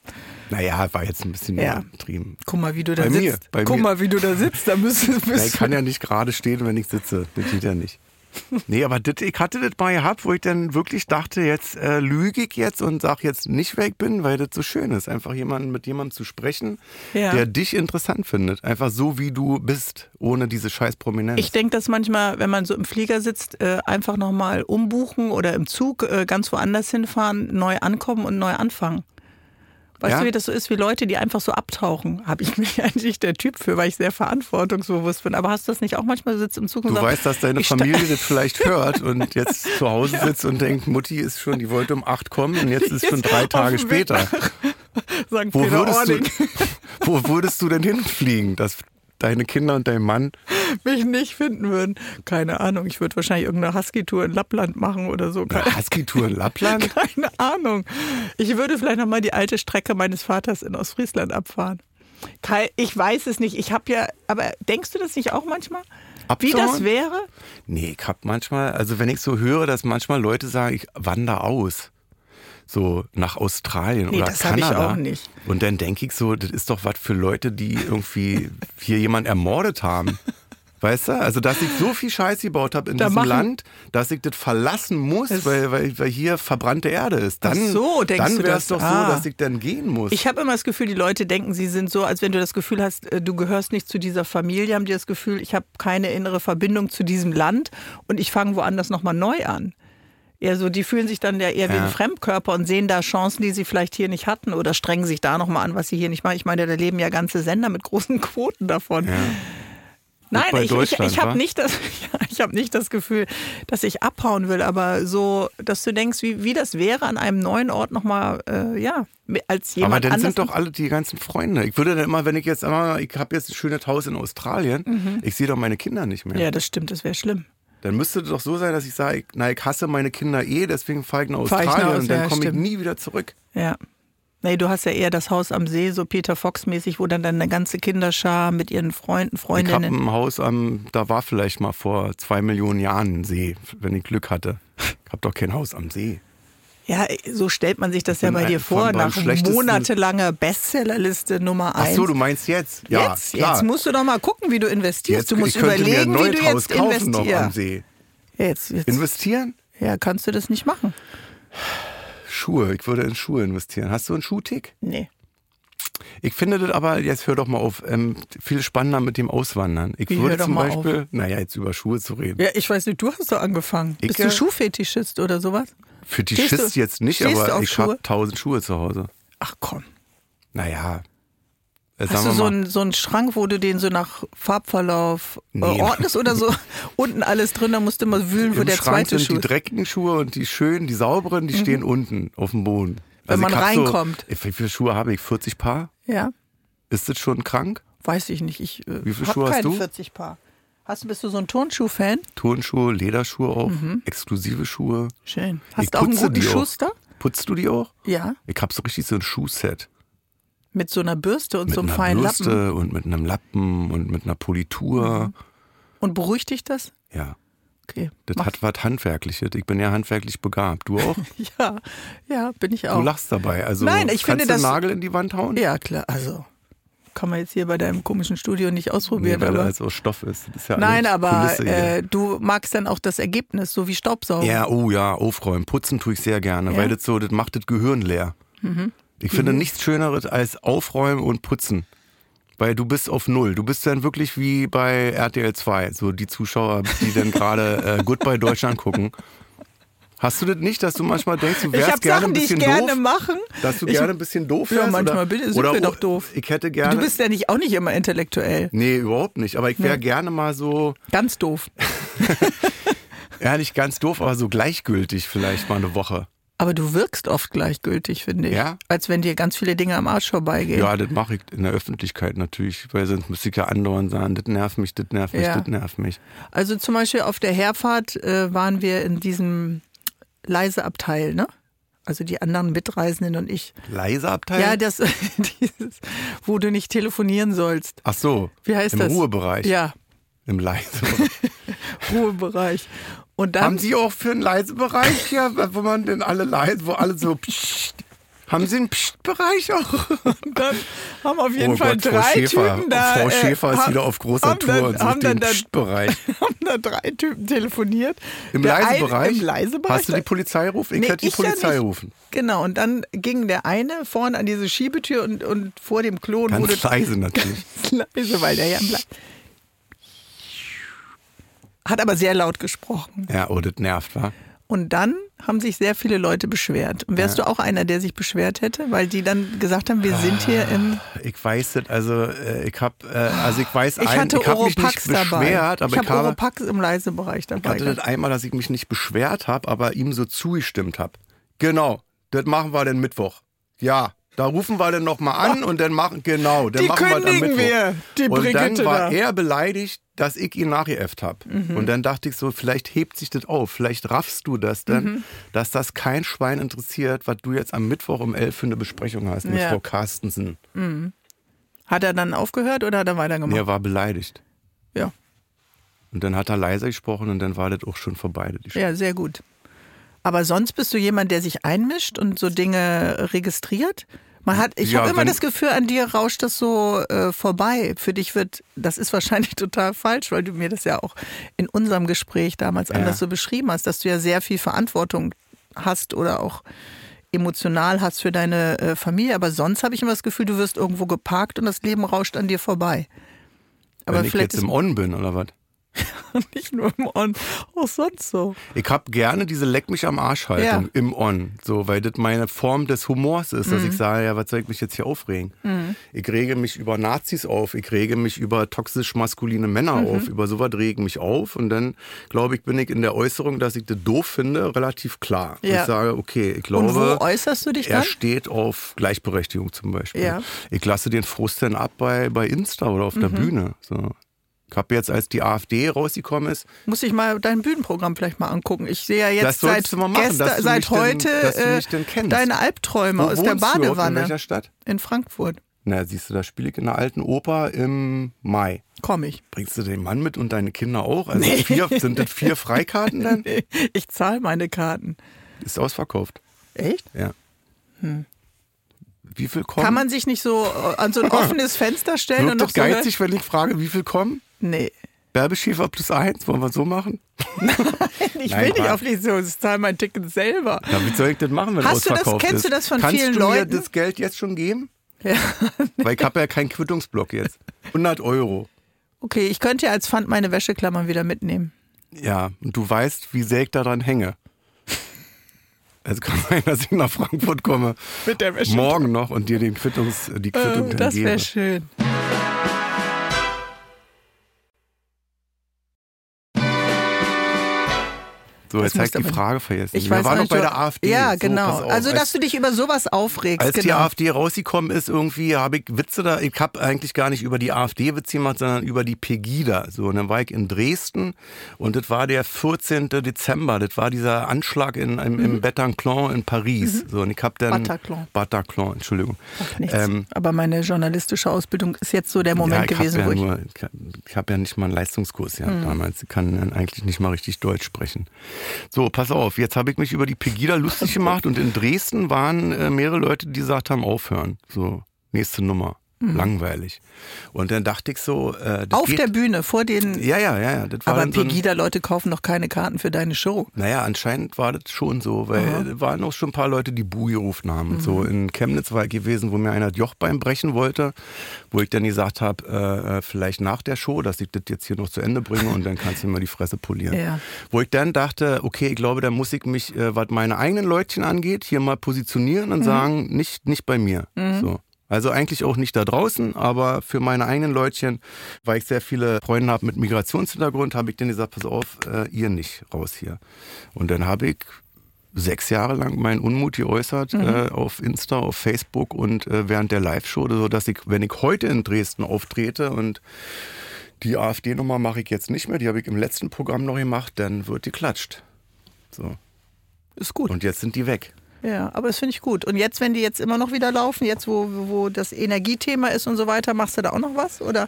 Naja, war jetzt ein bisschen Ja. übertrieben. Guck mal, wie du da Bei sitzt. mir, bei Guck mir. mal, wie du da sitzt. Da müsstest, bist ich kann ja nicht gerade stehen, wenn ich sitze. Das geht ja nicht. Nee, aber das, ich hatte das mal gehabt, wo ich dann wirklich dachte, jetzt äh, lüge ich jetzt und sag jetzt nicht, wer ich bin, weil das so schön ist. Einfach jemanden mit jemandem zu sprechen, Ja. der dich interessant findet. Einfach so, wie du bist, ohne diese scheiß Prominenz. Ich denke, dass manchmal, wenn man so im Flieger sitzt, äh, einfach nochmal umbuchen oder im Zug äh, ganz woanders hinfahren, neu ankommen und neu anfangen. Weißt Ja. du, wie das so ist, wie Leute, die einfach so abtauchen? Habe ich mich eigentlich der Typ für, weil ich sehr verantwortungsbewusst bin. Aber hast du das nicht auch manchmal, sitzt im Zug und Du sagst, weißt, dass deine Familie das vielleicht hört und jetzt zu Hause sitzt und denkt, Mutti ist schon, die wollte um acht kommen und jetzt ist schon drei Tage später. Sagen Wo würdest, du, wo würdest du denn hinfliegen, dass deine Kinder und dein Mann mich nicht finden würden. Keine Ahnung, ich würde wahrscheinlich irgendeine Husky-Tour in Lappland machen oder so. Husky-Tour in Lappland? keine Ahnung. Ich würde vielleicht nochmal die alte Strecke meines Vaters in Ostfriesland abfahren. Ich weiß es nicht. Ich habe ja, aber denkst du das nicht auch manchmal? Wie das wäre? Nee, ich hab manchmal, also wenn ich so höre, dass manchmal Leute sagen, ich wandere aus. So nach Australien Nee, oder das hab ich Kanada. auch nicht. Und dann denke ich so, das ist doch was für Leute, die irgendwie hier jemand ermordet haben. Weißt du? Also, dass ich so viel Scheiße gebaut habe in da diesem Land, dass ich das verlassen muss, weil, weil, weil hier verbrannte Erde ist. Dann, so, dann wäre es doch ah. so, dass ich dann gehen muss. Ich habe immer das Gefühl, die Leute denken, sie sind so, als wenn du das Gefühl hast, äh, du gehörst nicht zu dieser Familie, haben die das Gefühl, ich habe keine innere Verbindung zu diesem Land und ich fange woanders nochmal neu an. Eher so, die fühlen sich dann ja eher wie ein Fremdkörper und sehen da Chancen, die sie vielleicht hier nicht hatten oder strengen sich da nochmal an, was sie hier nicht machen. Ich meine, da leben ja ganze Sender mit großen Quoten davon. Ja. Nein, ich, ich, ich habe nicht, das, ja, hab nicht das Gefühl, dass ich abhauen will, aber so, dass du denkst, wie, wie das wäre, an einem neuen Ort nochmal, äh, ja, als jemand Aber dann sind doch alle die ganzen Freunde. Ich würde dann immer, wenn ich jetzt immer, ich habe jetzt ein schönes Haus in Australien, mhm. ich sehe doch meine Kinder nicht mehr. Ja, das stimmt, das wäre schlimm. Dann müsste es doch so sein, dass ich sage, na, ich hasse meine Kinder eh, deswegen fahre ich nach Australien ich nach und dann ja, komme ich nie wieder zurück. Ja. Nee, du hast ja eher das Haus am See, so Peter Fox-mäßig, wo dann deine ganze Kinderschar mit ihren Freunden, Freundinnen. Ich habe ein Haus am, da war vielleicht mal vor zwei Millionen Jahren ein See, wenn ich Glück hatte. Ich habe doch kein Haus am See. Ja, so stellt man sich das ja bei dir vor, nach monatelanger Bestsellerliste Nummer 1. Ach so, du meinst jetzt? Ja, jetzt, klar. jetzt musst du doch mal gucken, wie du investierst. Jetzt, du musst überlegen, wie du jetzt investierst. Jetzt, jetzt. Investieren? Ja, kannst du das nicht machen. Schuhe. Ich würde in Schuhe investieren. Hast du einen Schuhtick? Nee. Ich finde das aber, jetzt hör doch mal auf, ähm, viel spannender mit dem Auswandern. Ich Wie, würde zum Beispiel, auf. naja, jetzt über Schuhe zu reden. Ja, ich weiß nicht, du hast doch angefangen. Ich, Bist du Schuhfetischist oder sowas? Fetischist jetzt nicht, aber ich habe tausend Schuhe zu Hause. Ach komm. Naja, äh, Hast du so einen, so einen Schrank, wo du den so nach Farbverlauf äh, nee. ordnest oder so? unten alles drin, da musst du mal wühlen, wo Im der Schrank zweite sind Schuh die dreckigen Schuhe und die schönen, die sauberen, die mhm. stehen unten auf dem Boden. Wenn also man reinkommt. So, wie viele Schuhe habe ich? 40 Paar? Ja. Ist das schon krank? Weiß ich nicht. Ich äh, wie viele Schuhe hast du? 40 Paar. Hast, bist du so ein Turnschuh-Fan? Turnschuhe, Lederschuhe auch, mhm. exklusive Schuhe. Schön. Hast du auch einen guten Schuster? Putzt du die auch? Ja. Ich habe so richtig so ein Schuhset. Mit so einer Bürste und mit so einem feinen Bürste Lappen. Bürste und mit einem Lappen und mit einer Politur. Mhm. Und beruhigt dich das? Ja. Okay. Das mach. hat was Handwerkliches. Ich bin ja handwerklich begabt. Du auch? ja, ja, bin ich auch. Du lachst dabei. Also Nein, ich kannst finde du einen Nagel in die Wand hauen? Ja, klar. Also kann man jetzt hier bei deinem komischen Studio nicht ausprobieren. Nee, weil aber, er so Stoff ist. ist ja Nein, aber äh, du magst dann auch das Ergebnis, so wie Staubsaugen. Ja, oh ja, aufräumen. Putzen tue ich sehr gerne, ja? weil das so, das macht das Gehirn leer. Mhm. Ich mhm. finde nichts Schöneres als aufräumen und putzen. Weil du bist auf Null. Du bist dann wirklich wie bei RTL 2, so die Zuschauer, die dann gerade äh, Goodbye Deutschland gucken. Hast du das nicht, dass du manchmal denkst, du wärst gerne Sachen, ein bisschen die ich doof? gerne machen. Dass du ich, gerne ein bisschen doof wärst? Ja, manchmal oder, sind oder, wir doch doof. Ich hätte gerne. Du bist ja nicht, auch nicht immer intellektuell. Nee, überhaupt nicht. Aber ich wäre nee. gerne mal so. Ganz doof. ja, nicht ganz doof, aber so gleichgültig vielleicht mal eine Woche. Aber du wirkst oft gleichgültig, finde ich. Ja? Als wenn dir ganz viele Dinge am Arsch vorbeigehen. Ja, das mache ich in der Öffentlichkeit natürlich, weil sonst müsste ich ja andauernd sagen, das nervt mich, das nervt mich, ja. das nervt mich. Also zum Beispiel auf der Herfahrt äh, waren wir in diesem leise Abteil, ne? Also die anderen Mitreisenden und ich. Leise Abteil? Ja, das, dieses, wo du nicht telefonieren sollst. Ach so. Wie heißt Im das? Im Ruhebereich. Ja. Im leise Ruhebereich. Und dann, Haben Sie auch für einen leise Bereich hier, wo man denn alle leise, wo alle so pssst, haben Sie einen Psst-Bereich auch? Und dann haben auf jeden oh Fall Gott, drei Frau Schäfer. Typen da. Frau äh, Schäfer äh, ist wieder auf großer Tour dann, und sucht den Psst-Bereich. Haben da drei Typen telefoniert. Im leisen Bereich? Im leise Bereich. Hast du die Polizei rufen? Ich nee, hätte die Polizei ja rufen. Genau, und dann ging der eine vorne an diese Schiebetür und, und vor dem Klo. Ganz wurde leise natürlich. Ganz leise, weil der ja bleibt. Hat aber sehr laut gesprochen. Ja, oh, das nervt, wa? Und dann haben sich sehr viele Leute beschwert. Und wärst ja. du auch einer, der sich beschwert hätte, weil die dann gesagt haben, wir sind hier im. Ich weiß es, also äh, ich habe, äh, also ich weiß, ich hatte ein, ich habe mich nicht beschwert, dabei. aber ich, ich habe Oropax im Leisebereich dabei. Ich hatte das einmal, dass ich mich nicht beschwert habe, aber ihm so zugestimmt habe. Genau, das machen wir den Mittwoch. Ja, da rufen wir dann nochmal an und dann machen, genau, dann die machen wir dann Mittwoch. Wir, die und dann war da. er beleidigt, dass ich ihn nachgeäfft habe. Mhm. Und dann dachte ich so, vielleicht hebt sich das auf, vielleicht raffst du das dann, mhm. dass das kein Schwein interessiert, was du jetzt am Mittwoch um elf für eine Besprechung hast mit ja. Frau Carstensen. Mhm. Hat er dann aufgehört oder hat er weitergemacht? Er war beleidigt. Ja. Und dann hat er leiser gesprochen und dann war das auch schon vorbei. Ja, sehr gut. Aber sonst bist du jemand, der sich einmischt und so Dinge registriert? Man hat, ich Ja, habe immer das Gefühl, an dir rauscht das so äh, vorbei. Für dich wird, das ist wahrscheinlich total falsch, weil du mir das ja auch in unserem Gespräch damals anders so beschrieben hast, dass du ja sehr viel Verantwortung hast oder auch emotional hast für deine äh, Familie. Aber sonst habe ich immer das Gefühl, du wirst irgendwo geparkt und das Leben rauscht an dir vorbei. Aber Wenn ich vielleicht jetzt im On bin oder was? nicht nur im On, auch sonst so. Ich hab gerne diese Leck mich am Arsch Haltung Ja. im On, so, weil das meine Form des Humors ist, Mhm. dass ich sage, ja, was soll ich mich jetzt hier aufregen? Ich rege mich über Nazis auf, ich rege mich über toxisch maskuline Männer Mhm. auf, über sowas rege mich auf und dann, glaube ich, bin ich in der Äußerung, dass ich das doof finde, relativ klar. Ja. Ich sage, okay, ich Und glaube, wo äußerst du dich er dann? steht auf Gleichberechtigung zum Beispiel. Ja. Ich lasse den Frust dann ab bei, bei Insta oder auf Mhm. der Bühne. So. Ich habe jetzt, als die AfD rausgekommen ist, Muss ich mal dein Bühnenprogramm vielleicht mal angucken. Ich sehe ja jetzt seit, machen, gestern, seit denn- heute äh, denn kennst. deine Albträume aus der überhaupt? In Badewanne welcher Stadt? in Frankfurt. Na, siehst du, da spiele ich in der alten Oper im Mai. Komm ich. Bringst du den Mann mit und deine Kinder auch? Also vier, sind das vier Freikarten dann? Ich zahle meine Karten. Ist ausverkauft. Echt? Ja. Wie viel kommen? Kann man sich nicht so äh, an so ein offenes Fenster stellen und Wirkt noch das so hören? geizig, wenn ich frage, wie viel kommen? Nee. Bärbeschiefer plus eins, wollen wir so machen? Ich Nein, will nicht auf die so, ich zahle mein Ticket selber. Na, wie soll ich das machen, wenn Hast du das- kennst ist? du das von Kannst vielen du mir Leuten? das Geld jetzt schon geben? Ja. Weil ich habe ja keinen Quittungsblock jetzt. 100 Euro. Okay, ich könnte ja als Pfand meine Wäscheklammern wieder mitnehmen. Ja, und du weißt, wie sehr ich daran hänge. Es kann sein, dass ich nach Frankfurt komme, Mit der Wäsche. morgen noch und dir den Quittungs, die Quittung Äh, dann das gebe. wäre schön. So, jetzt musst die Frage vergessen. Ich Wir waren noch bei der AfD. Ja, So, genau. also, Als- dass du dich über sowas aufregst. Als die genau. AfD rausgekommen ist, irgendwie habe ich Witze da, ich habe eigentlich gar nicht über die AfD Witze gemacht, sondern über die Pegida. So, und dann war ich in Dresden und das war der 14. Dezember, das war dieser Anschlag in, im, Mhm. im Bataclan in Paris. So, und ich habe dann... Bataclan. Bataclan, Entschuldigung. Ach, nichts. Ähm, Aber meine journalistische Ausbildung ist jetzt so der Moment ja, gewesen, wo ja ich. nur, ich hab- ich habe ja nicht mal einen Leistungskurs ja, damals. Ich kann eigentlich nicht mal richtig Deutsch sprechen. So, pass auf, jetzt habe ich mich über die Pegida lustig gemacht und in Dresden waren äh, mehrere Leute, die gesagt haben, aufhören. So, nächste Nummer. Langweilig. Und dann dachte ich so, äh, Auf geht, der Bühne, vor den. Ja, ja, ja, ja. Aber dann so Pegida-Leute kaufen doch keine Karten für deine Show. naja, anscheinend war das schon so, weil es waren auch schon ein paar Leute, die Bu gerufen haben. Und so in Chemnitz war ich gewesen, wo mir einer das Jochbein brechen wollte, wo ich dann gesagt habe, äh, äh, vielleicht nach der Show, dass ich das jetzt hier noch zu Ende bringe und dann kannst du mir die Fresse polieren. Ja. Wo ich dann dachte, okay, ich glaube, da muss ich mich, äh, was meine eigenen Leutchen angeht, hier mal positionieren und sagen, nicht, nicht bei mir. So. Also eigentlich auch nicht da draußen, aber für meine eigenen Leutchen, weil ich sehr viele Freunde habe mit Migrationshintergrund, habe ich denen gesagt, pass auf, äh, ihr nicht raus hier. Und dann habe ich sechs Jahre lang meinen Unmut geäußert äh, auf Insta, auf Facebook und äh, während der Live-Show, so dass ich, wenn ich heute in Dresden auftrete und die AfD-Nummer mache ich jetzt nicht mehr, die habe ich im letzten Programm noch gemacht, dann wird die klatscht. So. Ist gut. Und jetzt sind die weg. Ja, aber das finde ich gut. Und jetzt, wenn die jetzt immer noch wieder laufen, jetzt wo, wo das Energiethema ist und so weiter, machst du da auch noch was? Oder?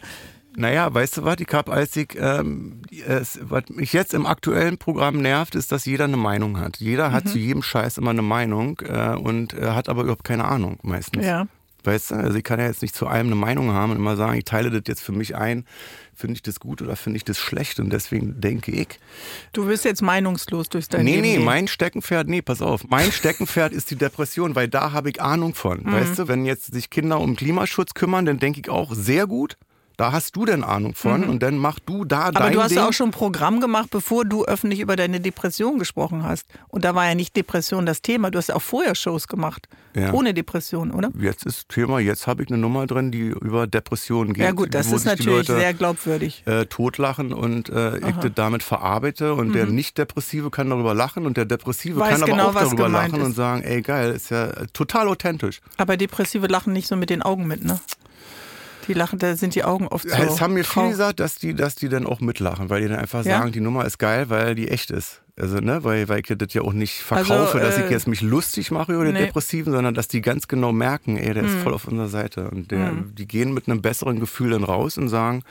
Naja, weißt du was, habe, als ich, ähm, es, was mich jetzt im aktuellen Programm nervt, ist, dass jeder eine Meinung hat. Jeder hat zu jedem Scheiß immer eine Meinung äh, und äh, hat aber überhaupt keine Ahnung meistens. Ja. Weißt du, also ich kann ja jetzt nicht zu allem eine Meinung haben und immer sagen, ich teile das jetzt für mich ein, finde ich das gut oder finde ich das schlecht und deswegen denke ich, Du wirst jetzt meinungslos durch dein nee, Leben nee, gehen. mein Steckenpferd, nee, pass auf, mein Steckenpferd ist die Depression, weil da habe ich Ahnung von. Mhm. Weißt du, wenn jetzt sich Kinder um Klimaschutz kümmern, dann denke ich auch sehr gut. Da hast du denn Ahnung von und dann mach du da Mhm. Aber dein du hast Ding. auch schon ein Programm gemacht, bevor du öffentlich über deine Depression gesprochen hast. Und da war ja nicht Depression das Thema. Du hast auch vorher Shows gemacht. Ja. Ohne Depression, oder? Jetzt ist Thema, jetzt habe ich eine Nummer drin, die über Depressionen geht. Ja gut, das ist natürlich Leute, sehr glaubwürdig. äh, totlachen und äh, ich das damit verarbeite und der Nicht-Depressive kann darüber lachen und der Depressive Mhm. Weiß kann aber genau, auch was darüber lachen ist. und sagen, ey geil, ist ja total authentisch. Aber Depressive lachen nicht so mit den Augen mit, ne? Die lachen, da sind die Augen oft so. es haben mir viele gesagt, dass die, dass die dann auch mitlachen, weil die dann einfach Ja? sagen, die Nummer ist geil, weil die echt ist. Also, ne, weil, weil ich das ja auch nicht Also, verkaufe, dass ich äh, jetzt mich lustig mache über den nee. Depressiven, sondern dass die ganz genau merken, ey, der ist voll auf unserer Seite. Und der, die gehen mit einem besseren Gefühl dann raus und sagen,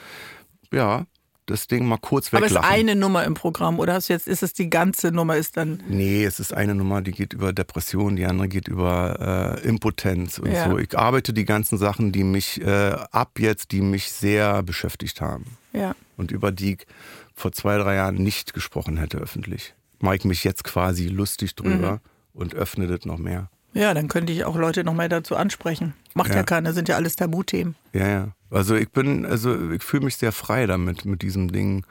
ja, das Ding mal kurz weglachen. Aber ist eine Nummer im Programm oder hast du jetzt, ist es die ganze Nummer ist dann? Nee, es ist eine Nummer, die geht über Depression, die andere geht über äh, Impotenz und ja. so. Ich arbeite die ganzen Sachen, die mich äh, ab jetzt, die mich sehr beschäftigt haben. Ja. Und über die ich vor zwei, drei Jahren nicht gesprochen hätte öffentlich. Mache ich mich jetzt quasi lustig drüber mhm. und öffne das noch mehr. Ja, dann könnte ich auch Leute noch mehr dazu ansprechen. Macht ja, ja keiner, sind ja alles Tabuthemen. Ja, ja. Also ich bin, also ich fühle mich sehr frei damit, mit diesem Ding.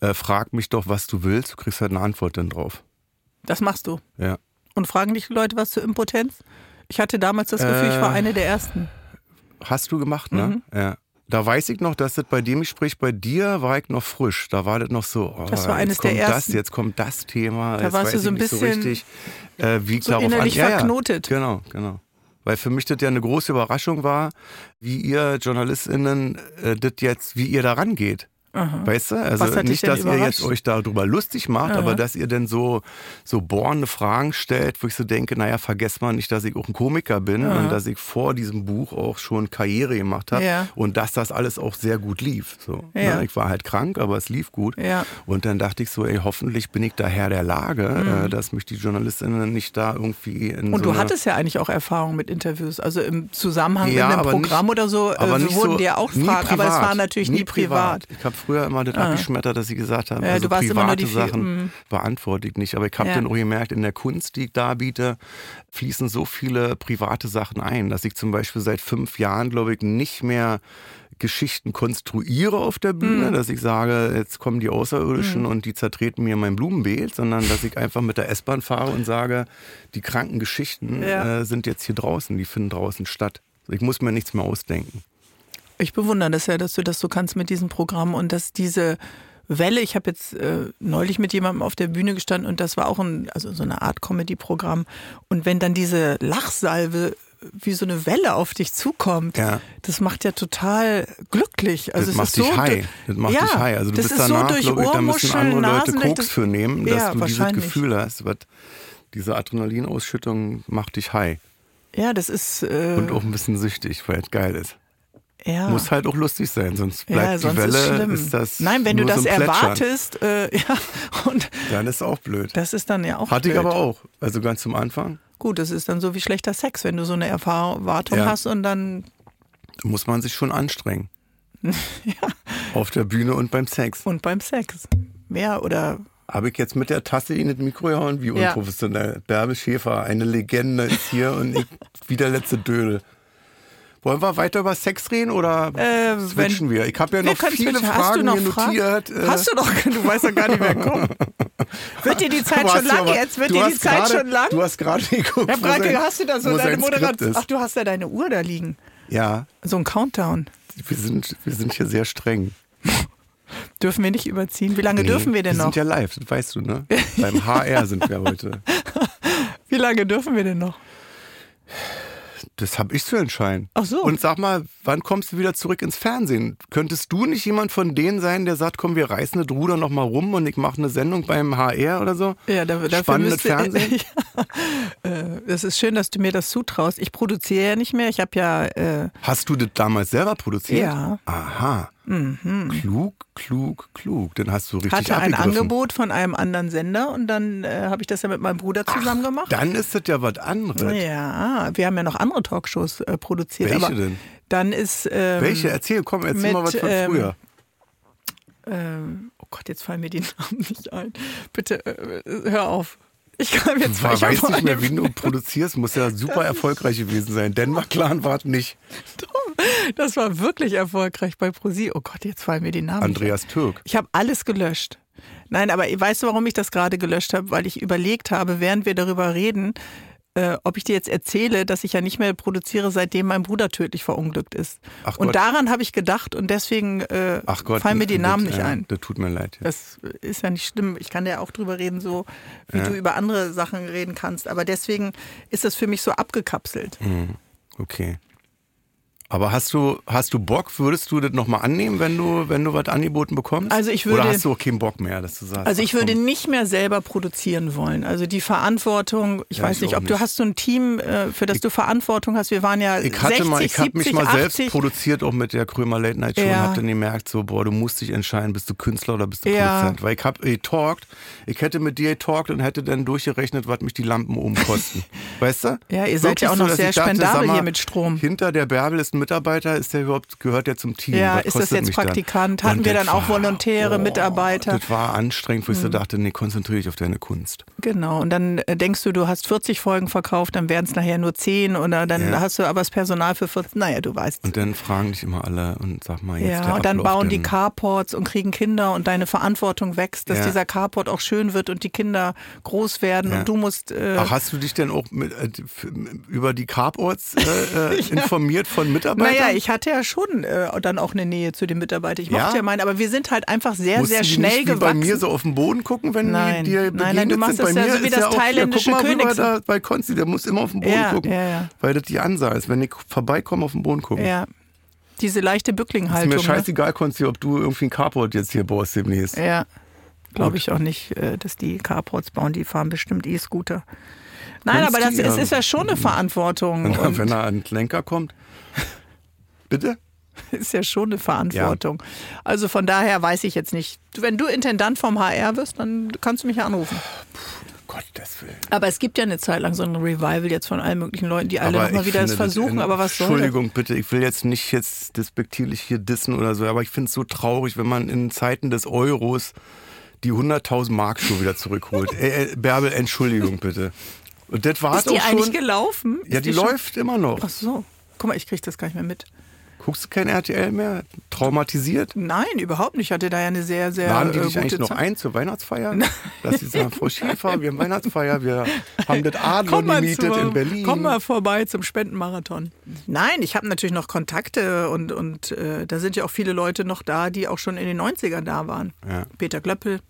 Äh, frag mich doch, was du willst, du kriegst halt eine Antwort dann drauf. Das machst du. Ja. Und fragen dich Leute was zur Impotenz? Ich hatte damals das Gefühl, äh, ich war äh, eine der ersten. Hast du gemacht, ne? Mhm. Ja. Da weiß ich noch, dass das bei dem Gespräch bei dir war ich noch frisch. Da war das noch so, oh, das war eines der ersten. Das, jetzt kommt das Thema. Da warst du so ein bisschen so richtig, äh, wie so innerlich an. verknotet. Ja, ja. Genau, genau. Weil für mich das ja eine große Überraschung war, wie ihr JournalistInnen äh, das jetzt, wie ihr da rangeht. Aha. Weißt du? Also nicht, dass ihr jetzt euch darüber lustig macht, Aha. aber dass ihr dann so, so bohrende Fragen stellt, wo ich so denke, naja, vergesst mal nicht, dass ich auch ein Komiker bin Aha. und dass ich vor diesem Buch auch schon Karriere gemacht habe ja. und dass das alles auch sehr gut lief. So, ja. ne? Ich war halt krank, aber es lief gut. Ja. Und dann dachte ich so, ey, hoffentlich bin ich da Herr der Lage, mhm. äh, dass mich die Journalistinnen nicht da irgendwie in Und so du hattest ja eigentlich auch Erfahrung mit Interviews, also im Zusammenhang mit einem Programm nicht, oder so, äh, wurden dir auch Fragen, aber es war natürlich nie, nie privat. privat. Ich habe früher immer das ah abgeschmettert, dass sie gesagt haben, ja, also private Sachen mhm. beantworte ich nicht. Aber ich habe ja. dann auch gemerkt, in der Kunst, die ich da biete, fließen so viele private Sachen ein, dass ich zum Beispiel seit fünf Jahren, glaube ich, nicht mehr Geschichten konstruiere auf der Bühne, mhm. dass ich sage, jetzt kommen die Außerirdischen mhm. und die zertreten mir mein Blumenbeet, sondern dass ich einfach mit der S-Bahn fahre und sage, die kranken Geschichten ja. äh, sind jetzt hier draußen, die finden draußen statt. Ich muss mir nichts mehr ausdenken. Ich bewundere das ja, dass du das so kannst mit diesem Programm und dass diese Welle, ich habe jetzt äh, neulich mit jemandem auf der Bühne gestanden und das war auch ein, also so eine Art Comedy-Programm. Und wenn dann diese Lachsalve wie so eine Welle auf dich zukommt, ja. das macht ja total glücklich. Also das macht dich so, high. Das macht ja, dich high. Also du bist danach, so glaube ich, da müssen andere Leute Koks für nehmen, dass ja, du dieses Gefühl hast. Was, diese Adrenalinausschüttung macht dich high. Ja, das ist. Äh, und auch ein bisschen süchtig, weil es geil ist. Ja. Muss halt auch lustig sein, sonst bleibt ja, sonst die Welle. Ist, ist, das Nein, wenn du das so erwartest, äh, ja, und dann ist auch blöd. Das ist dann ja auch Hatte blöd. ich aber auch, also ganz zum Anfang. Gut, das ist dann so wie schlechter Sex, wenn du so eine Erwartung ja. hast und dann muss man sich schon anstrengen. ja. Auf der Bühne und beim Sex. Und beim Sex. Mehr oder habe ich jetzt mit der Tasse in das Mikro gehauen? Wie unprofessionell. Ja. Bärbe Schäfer, eine Legende ist hier und ich wie der letzte Dödel. Wollen wir weiter über Sex reden oder äh, switchen wir? Ich habe ja noch viele switchen. Fragen hier notiert. Äh. Hast du doch, du weißt ja gar nicht, wer kommt. Wird dir die Zeit schon lang aber, jetzt? Wird dir die Zeit grade, schon lang? Du hast gerade geguckt. Ja, Brake, hast du da so deine Moderation? Ach, du hast ja deine Uhr da liegen. Ja. So ein Countdown. Wir sind, wir sind hier sehr streng. Dürfen wir nicht überziehen? Wie lange nee, dürfen wir denn noch? Wir sind ja live, das weißt du, ne? Beim HR sind wir heute. Wie lange dürfen wir denn noch? Das habe ich zu entscheiden. Ach so. Und sag mal, wann kommst du wieder zurück ins Fernsehen? Könntest du nicht jemand von denen sein, der sagt, komm, wir reißen das Ruder noch mal rum und ich mache eine Sendung beim HR oder so? Ja, da, dafür Spannendes müsste, Fernsehen. ja, es ist schön, dass du mir das zutraust. Ich produziere ja nicht mehr. Ich habe ja. Äh, Hast du das damals selber produziert? Ja. Aha. Mhm. Klug, klug, klug. Dann hast du richtig Hatte ein Angebot von einem anderen Sender und dann äh, habe ich das ja mit meinem Bruder zusammen Ach, gemacht. Dann ist das ja was anderes. Ja, wir haben ja noch andere Talkshows äh, produziert. Welche denn? Dann ist. Ähm, Welche? Erzähl, komm, erzähl mit, mal was von ähm, früher. Ähm, oh Gott, jetzt fallen mir die Namen nicht ein. Bitte, äh, hör auf. Ich kann jetzt ich weiß nicht mehr, wie du produzierst. Muss ja super erfolgreich gewesen sein. Denmark Clan war nicht. Das war wirklich erfolgreich bei Prosi. Oh Gott, jetzt fallen mir die Namen. Andreas Türk. Ich habe alles gelöscht. Nein, aber weißt du, warum ich das gerade gelöscht habe? Weil ich überlegt habe, während wir darüber reden, äh, ob ich dir jetzt erzähle, dass ich ja nicht mehr produziere, seitdem mein Bruder tödlich verunglückt ist. Ach und Gott. daran habe ich gedacht und deswegen äh, Gott, fallen mir die Namen nicht ein. Das tut mir leid. Ja. Das ist ja nicht schlimm. Ich kann ja auch drüber reden, so wie ja. du über andere Sachen reden kannst. Aber deswegen ist das für mich so abgekapselt. Mhm. Okay. Aber hast du, hast du Bock? Würdest du das nochmal annehmen, wenn du, wenn du was angeboten bekommst? Also ich würde, Oder hast du auch keinen Bock mehr, dass du sagst? Also ich ach, würde nicht mehr selber produzieren wollen. Also die Verantwortung, ich Ja, weiß ich nicht, ob du nicht. hast so ein Team, äh, für das du Verantwortung hast. Wir waren ja Ich hatte 60, mal, ich habe mich 70, mal 80. selbst produziert, auch mit der Krömer Late Night Show Ja. und habe dann gemerkt, so, boah, du musst dich entscheiden, bist du Künstler oder bist du Ja. Produzent. Weil ich habe getalkt, ich hätte mit dir getalkt und hätte dann durchgerechnet, was mich die Lampen oben kosten. weißt du? Ja, ihr seid ja Wirklich auch noch dass sehr ich dachte, spendabel mal, hier mit Strom. Hinter der Bärbel ist ein Mitarbeiter, ist der überhaupt, gehört der zum Team? Ja, Was ist das jetzt mich dann? Praktikant? Hatten Und wir dann auch war- Volontäre, Mitarbeiter? Hm. Das war anstrengend, wo ich so dachte, nee, konzentriere dich auf deine Kunst. Genau, und dann äh, denkst du, du hast 40 Folgen verkauft, dann wären es nachher nur 10 oder dann Ja. hast du aber das Personal für 40. Naja, du weißt. Und dann fragen dich immer alle und sag mal jetzt Ja, und dann Ablauf bauen die Carports und kriegen Kinder und deine Verantwortung wächst, dass Ja. dieser Carport auch schön wird und die Kinder groß werden Ja. und du musst. Äh, Ach, hast du dich denn auch mit, äh, über die Carports äh, äh, informiert von Mitarbeitern? Naja, ich hatte ja schon äh, dann auch eine Nähe zu den Mitarbeitern. Ich Ja? mochte ja meinen, aber wir sind halt einfach sehr, Mussten sehr schnell nicht gewachsen. bei mir so auf den Boden gucken, wenn Nein. die dir Nein, nein, du machst das ja so wie ist das ja auch, thailändische ja, guck mal rüber Königs- da bei Konsti, der muss immer auf den Boden Ja, gucken. Weil das die Ansage ist, wenn ich vorbeikomme, auf den Boden gucken. ja, diese leichte Ist Bücklinghaltung. mir ne? scheißegal, Konsti, ob du irgendwie ein Carport jetzt hier baust demnächst. Ja, glaube ich auch nicht, äh, dass die Carports bauen. Die fahren bestimmt E-Scooter. Nein, Kennst aber das ist, ja. ist ja schon eine Verantwortung. Wenn, Und wenn er an den Lenker kommt. Bitte? ist ja schon eine Verantwortung. Also von daher weiß ich jetzt nicht. Wenn du Intendant vom HR wirst, dann kannst du mich ja anrufen. Gottes Willen. Aber es gibt ja eine Zeit lang so ein Revival jetzt von allen möglichen Leuten, die alle nochmal wieder das versuchen. aber was soll? Entschuldigung, bitte, ich will jetzt nicht jetzt despektierlich hier dissen oder so, aber ich finde es so traurig, wenn man in Zeiten des Euros die 100.000 Mark schon wieder zurückholt. äh, äh, Bärbel, Entschuldigung bitte. Und das war Ist die eigentlich schon. gelaufen? Ja, die, schon- läuft immer noch. Ach so. Guck mal, ich krieg das gar nicht mehr mit. Guckst du kein RTL mehr? Traumatisiert? Nein, überhaupt nicht. Ich hatte da ja eine sehr, sehr Laden die äh, dich gute eigentlich noch Zeit. ein zur Weihnachtsfeier? Dass sie sagen, Frau Schäfer, wir haben Weihnachtsfeier, wir haben das Adler gemietet zu, in Berlin. komm mal vorbei zum Spendenmarathon. Nein, ich habe natürlich noch Kontakte und, und äh, da sind ja auch viele Leute noch da, die auch schon in den 90ern da waren. Ja. Peter Klöppel.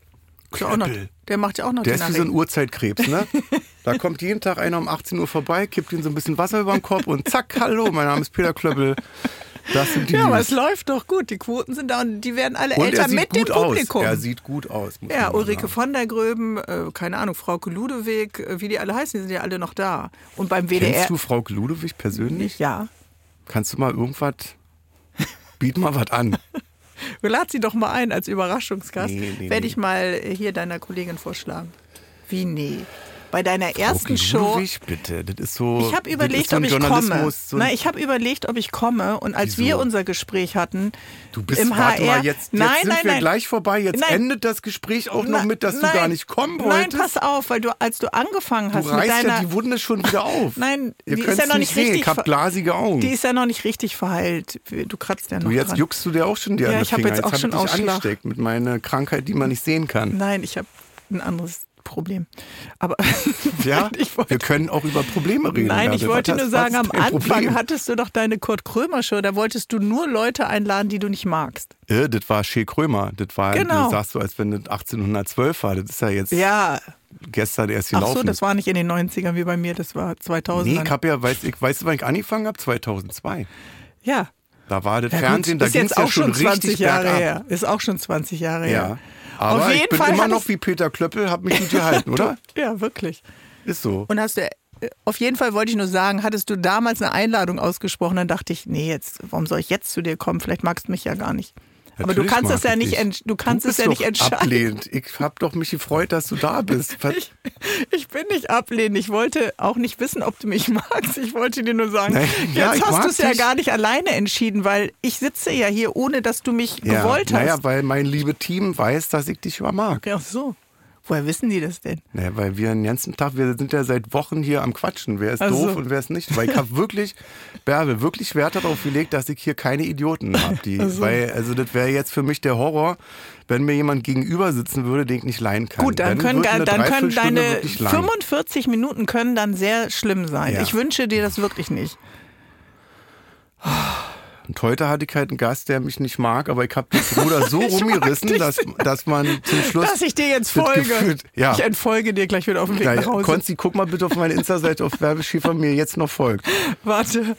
Auch noch, Klöppel. der macht ja auch noch Der den ist wie so ein Arring. Urzeitkrebs, ne? Da kommt jeden Tag einer um 18 Uhr vorbei, kippt ihm so ein bisschen Wasser über den Kopf und zack, hallo, mein Name ist Peter Klöppel. Das sind die Ja, aber News. es läuft doch gut. Die Quoten sind da und die werden alle Und älter er mit dem aus. Publikum. Er sieht gut aus. ja, Ulrike von der Gröben, äh, keine Ahnung, Frauke Ludewig, äh, wie die alle heißen, die sind ja alle noch da. Und beim WDR. Kennst du Frau Ludwig persönlich? Ja. Kannst du mal irgendwas, biet mal was an. Lad sie doch mal ein als Überraschungsgast. Nee, nee, Werde ich mal hier deiner Kollegin vorschlagen. Wie nee? Bei deiner ersten Show. Ludwig, bitte. Das ist so. Ich habe überlegt, so ob ich komme. So Nein, ich habe überlegt, ob ich komme. Und als Wieso? wir unser Gespräch hatten, du bist, im warte HR. mal, jetzt, jetzt nein, sind nein, wir nein. gleich vorbei. Jetzt Nein. endet das Gespräch auch noch Na- mit, dass nein, du gar nicht kommen Nein, wolltest. pass auf, weil du, als du angefangen du hast mit reißt deiner. ja die Wunde schon wieder auf. Nein, Ihr die ist ja noch nicht sehen. richtig Ich hab ver- glasige Augen. die ist ja noch nicht richtig verheilt. Du kratzt ja noch Du, jetzt dran. juckst du dir auch schon die Ja, ich hab Finger. jetzt auch schon ich dich angesteckt mit meiner Krankheit, die man nicht sehen kann. Nein, ich habe ein anderes Problem. Aber Ja, wollte wir können auch über Probleme reden. Nein, ich Bärbel. wollte nur sagen, am Anfang Problem? hattest du doch deine Kurt Krömer Show, da wolltest du nur Leute einladen, die du nicht magst. Äh, das war Shea Krömer. Das war, Genau. du sagst so, als wenn das 1812 war. Das ist ja jetzt Ja, gestern erst ach gelaufen. so, das war nicht in den 90ern wie bei mir, das war 2000. nee, ich hab ja, weißt, ich, weißt du, wann ich angefangen habe? 2002. ja. Da war das ja Fernsehen, gut, da ist ging es ja auch schon 20 richtig Jahre bergab. her. Ist auch schon 20 Jahre Ja. her. Aber Auf ich bin Fall immer noch wie Peter Klöppel, hab mich gut gehalten, oder? Ja, wirklich. Ist so. Und hast du, äh, auf jeden Fall wollte ich nur sagen, hattest du damals eine Einladung ausgesprochen, dann dachte ich, nee, jetzt, warum soll ich jetzt zu dir kommen? Vielleicht magst du mich ja gar nicht. Aber du kannst es ja ich nicht, du kannst du es ja nicht entscheiden. Ablehnend. Ich hab doch mich gefreut, dass du da bist. Ich, ich bin nicht ablehnend. Ich wollte auch nicht wissen, ob du mich magst. Ich wollte dir nur sagen, Nein, ja, jetzt hast du es ja gar nicht alleine entschieden, weil ich sitze ja hier, ohne dass du mich ja, gewollt hast. Naja, weil mein liebe Team weiß, dass ich dich immer mag. Ja, so. Woher wissen die das denn? Naja, weil wir den ganzen Tag, wir sind ja seit Wochen hier am Quatschen. Wer ist Ach so. doof und wer ist nicht? Weil ich habe wirklich, Bärbel, wirklich Wert darauf gelegt, dass ich hier keine Idioten habe. So. Weil, also das wäre jetzt für mich der Horror, wenn mir jemand gegenüber sitzen würde, den ich nicht leihen kann. Gut, dann können, wird eine dann können deine wirklich lang. 45 Minuten können dann sehr schlimm sein. Ja. Ich wünsche dir das wirklich nicht. Und heute hatte ich halt einen Gast, der mich nicht mag, aber ich habe den Bruder so rumgerissen, dass, dass man zum Schluss. Dass ich dir jetzt folge. Gefühlt, ja. Ich entfolge dir gleich wieder auf dem Weg Na, nach Hause. Konsti, guck mal bitte auf meine Insta-Seite, auf Werbeschiefer mir jetzt noch folgt. Warte.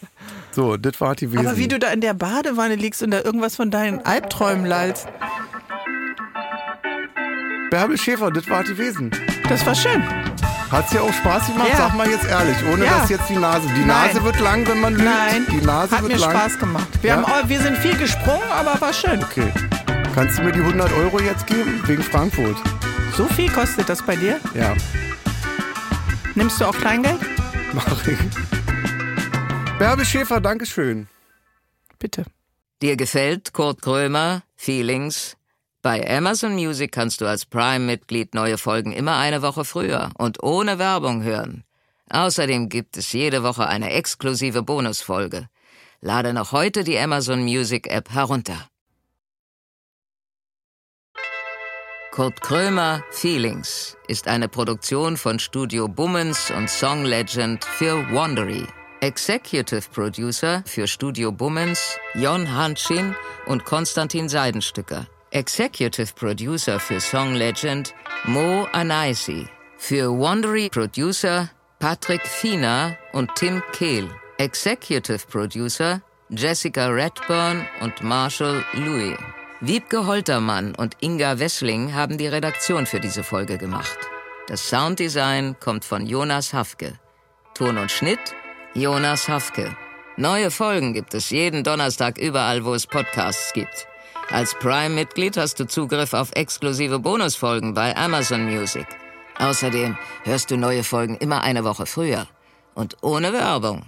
So, das war die Wesen. Aber wie du da in der Badewanne liegst und da irgendwas von deinen Albträumen lallst. Bärbel Schäfer, das war die Wesen. Das war schön. Hat's dir auch Spaß gemacht? Ja. Sag mal jetzt ehrlich, ohne ja. dass jetzt die Nase. Die Nein. Nase wird lang, wenn man lügt. Nein. Die Nase Hat wird mir lang. Spaß gemacht. Wir, ja? haben, wir sind viel gesprungen, aber war schön. Okay. Kannst du mir die 100 Euro jetzt geben? Wegen Frankfurt. So viel kostet das bei dir? Ja. Nimmst du auch Kleingeld? Mach ich. Bärbe Schäfer, Dankeschön. Bitte. Dir gefällt Kurt Krömer, Feelings? Bei Amazon Music kannst du als Prime-Mitglied neue Folgen immer eine Woche früher und ohne Werbung hören. Außerdem gibt es jede Woche eine exklusive Bonusfolge. Lade noch heute die Amazon Music App herunter. Kurt Krömer Feelings ist eine Produktion von Studio Bummens und Song Legend für Wandery. Executive Producer für Studio Bummens Jon Hanschin und Konstantin Seidenstücker. Executive Producer für Song Legend Mo Anaisi. Für Wandery Producer Patrick Fiener und Tim Kehl. Executive Producer Jessica Redburn und Marshall Louis. Wiebke Holtermann und Inga Wessling haben die Redaktion für diese Folge gemacht. Das Sounddesign kommt von Jonas Hafke. Ton und Schnitt Jonas Hafke. Neue Folgen gibt es jeden Donnerstag überall, wo es Podcasts gibt. Als Prime-Mitglied hast du Zugriff auf exklusive Bonusfolgen bei Amazon Music. Außerdem hörst du neue Folgen immer eine Woche früher und ohne Werbung.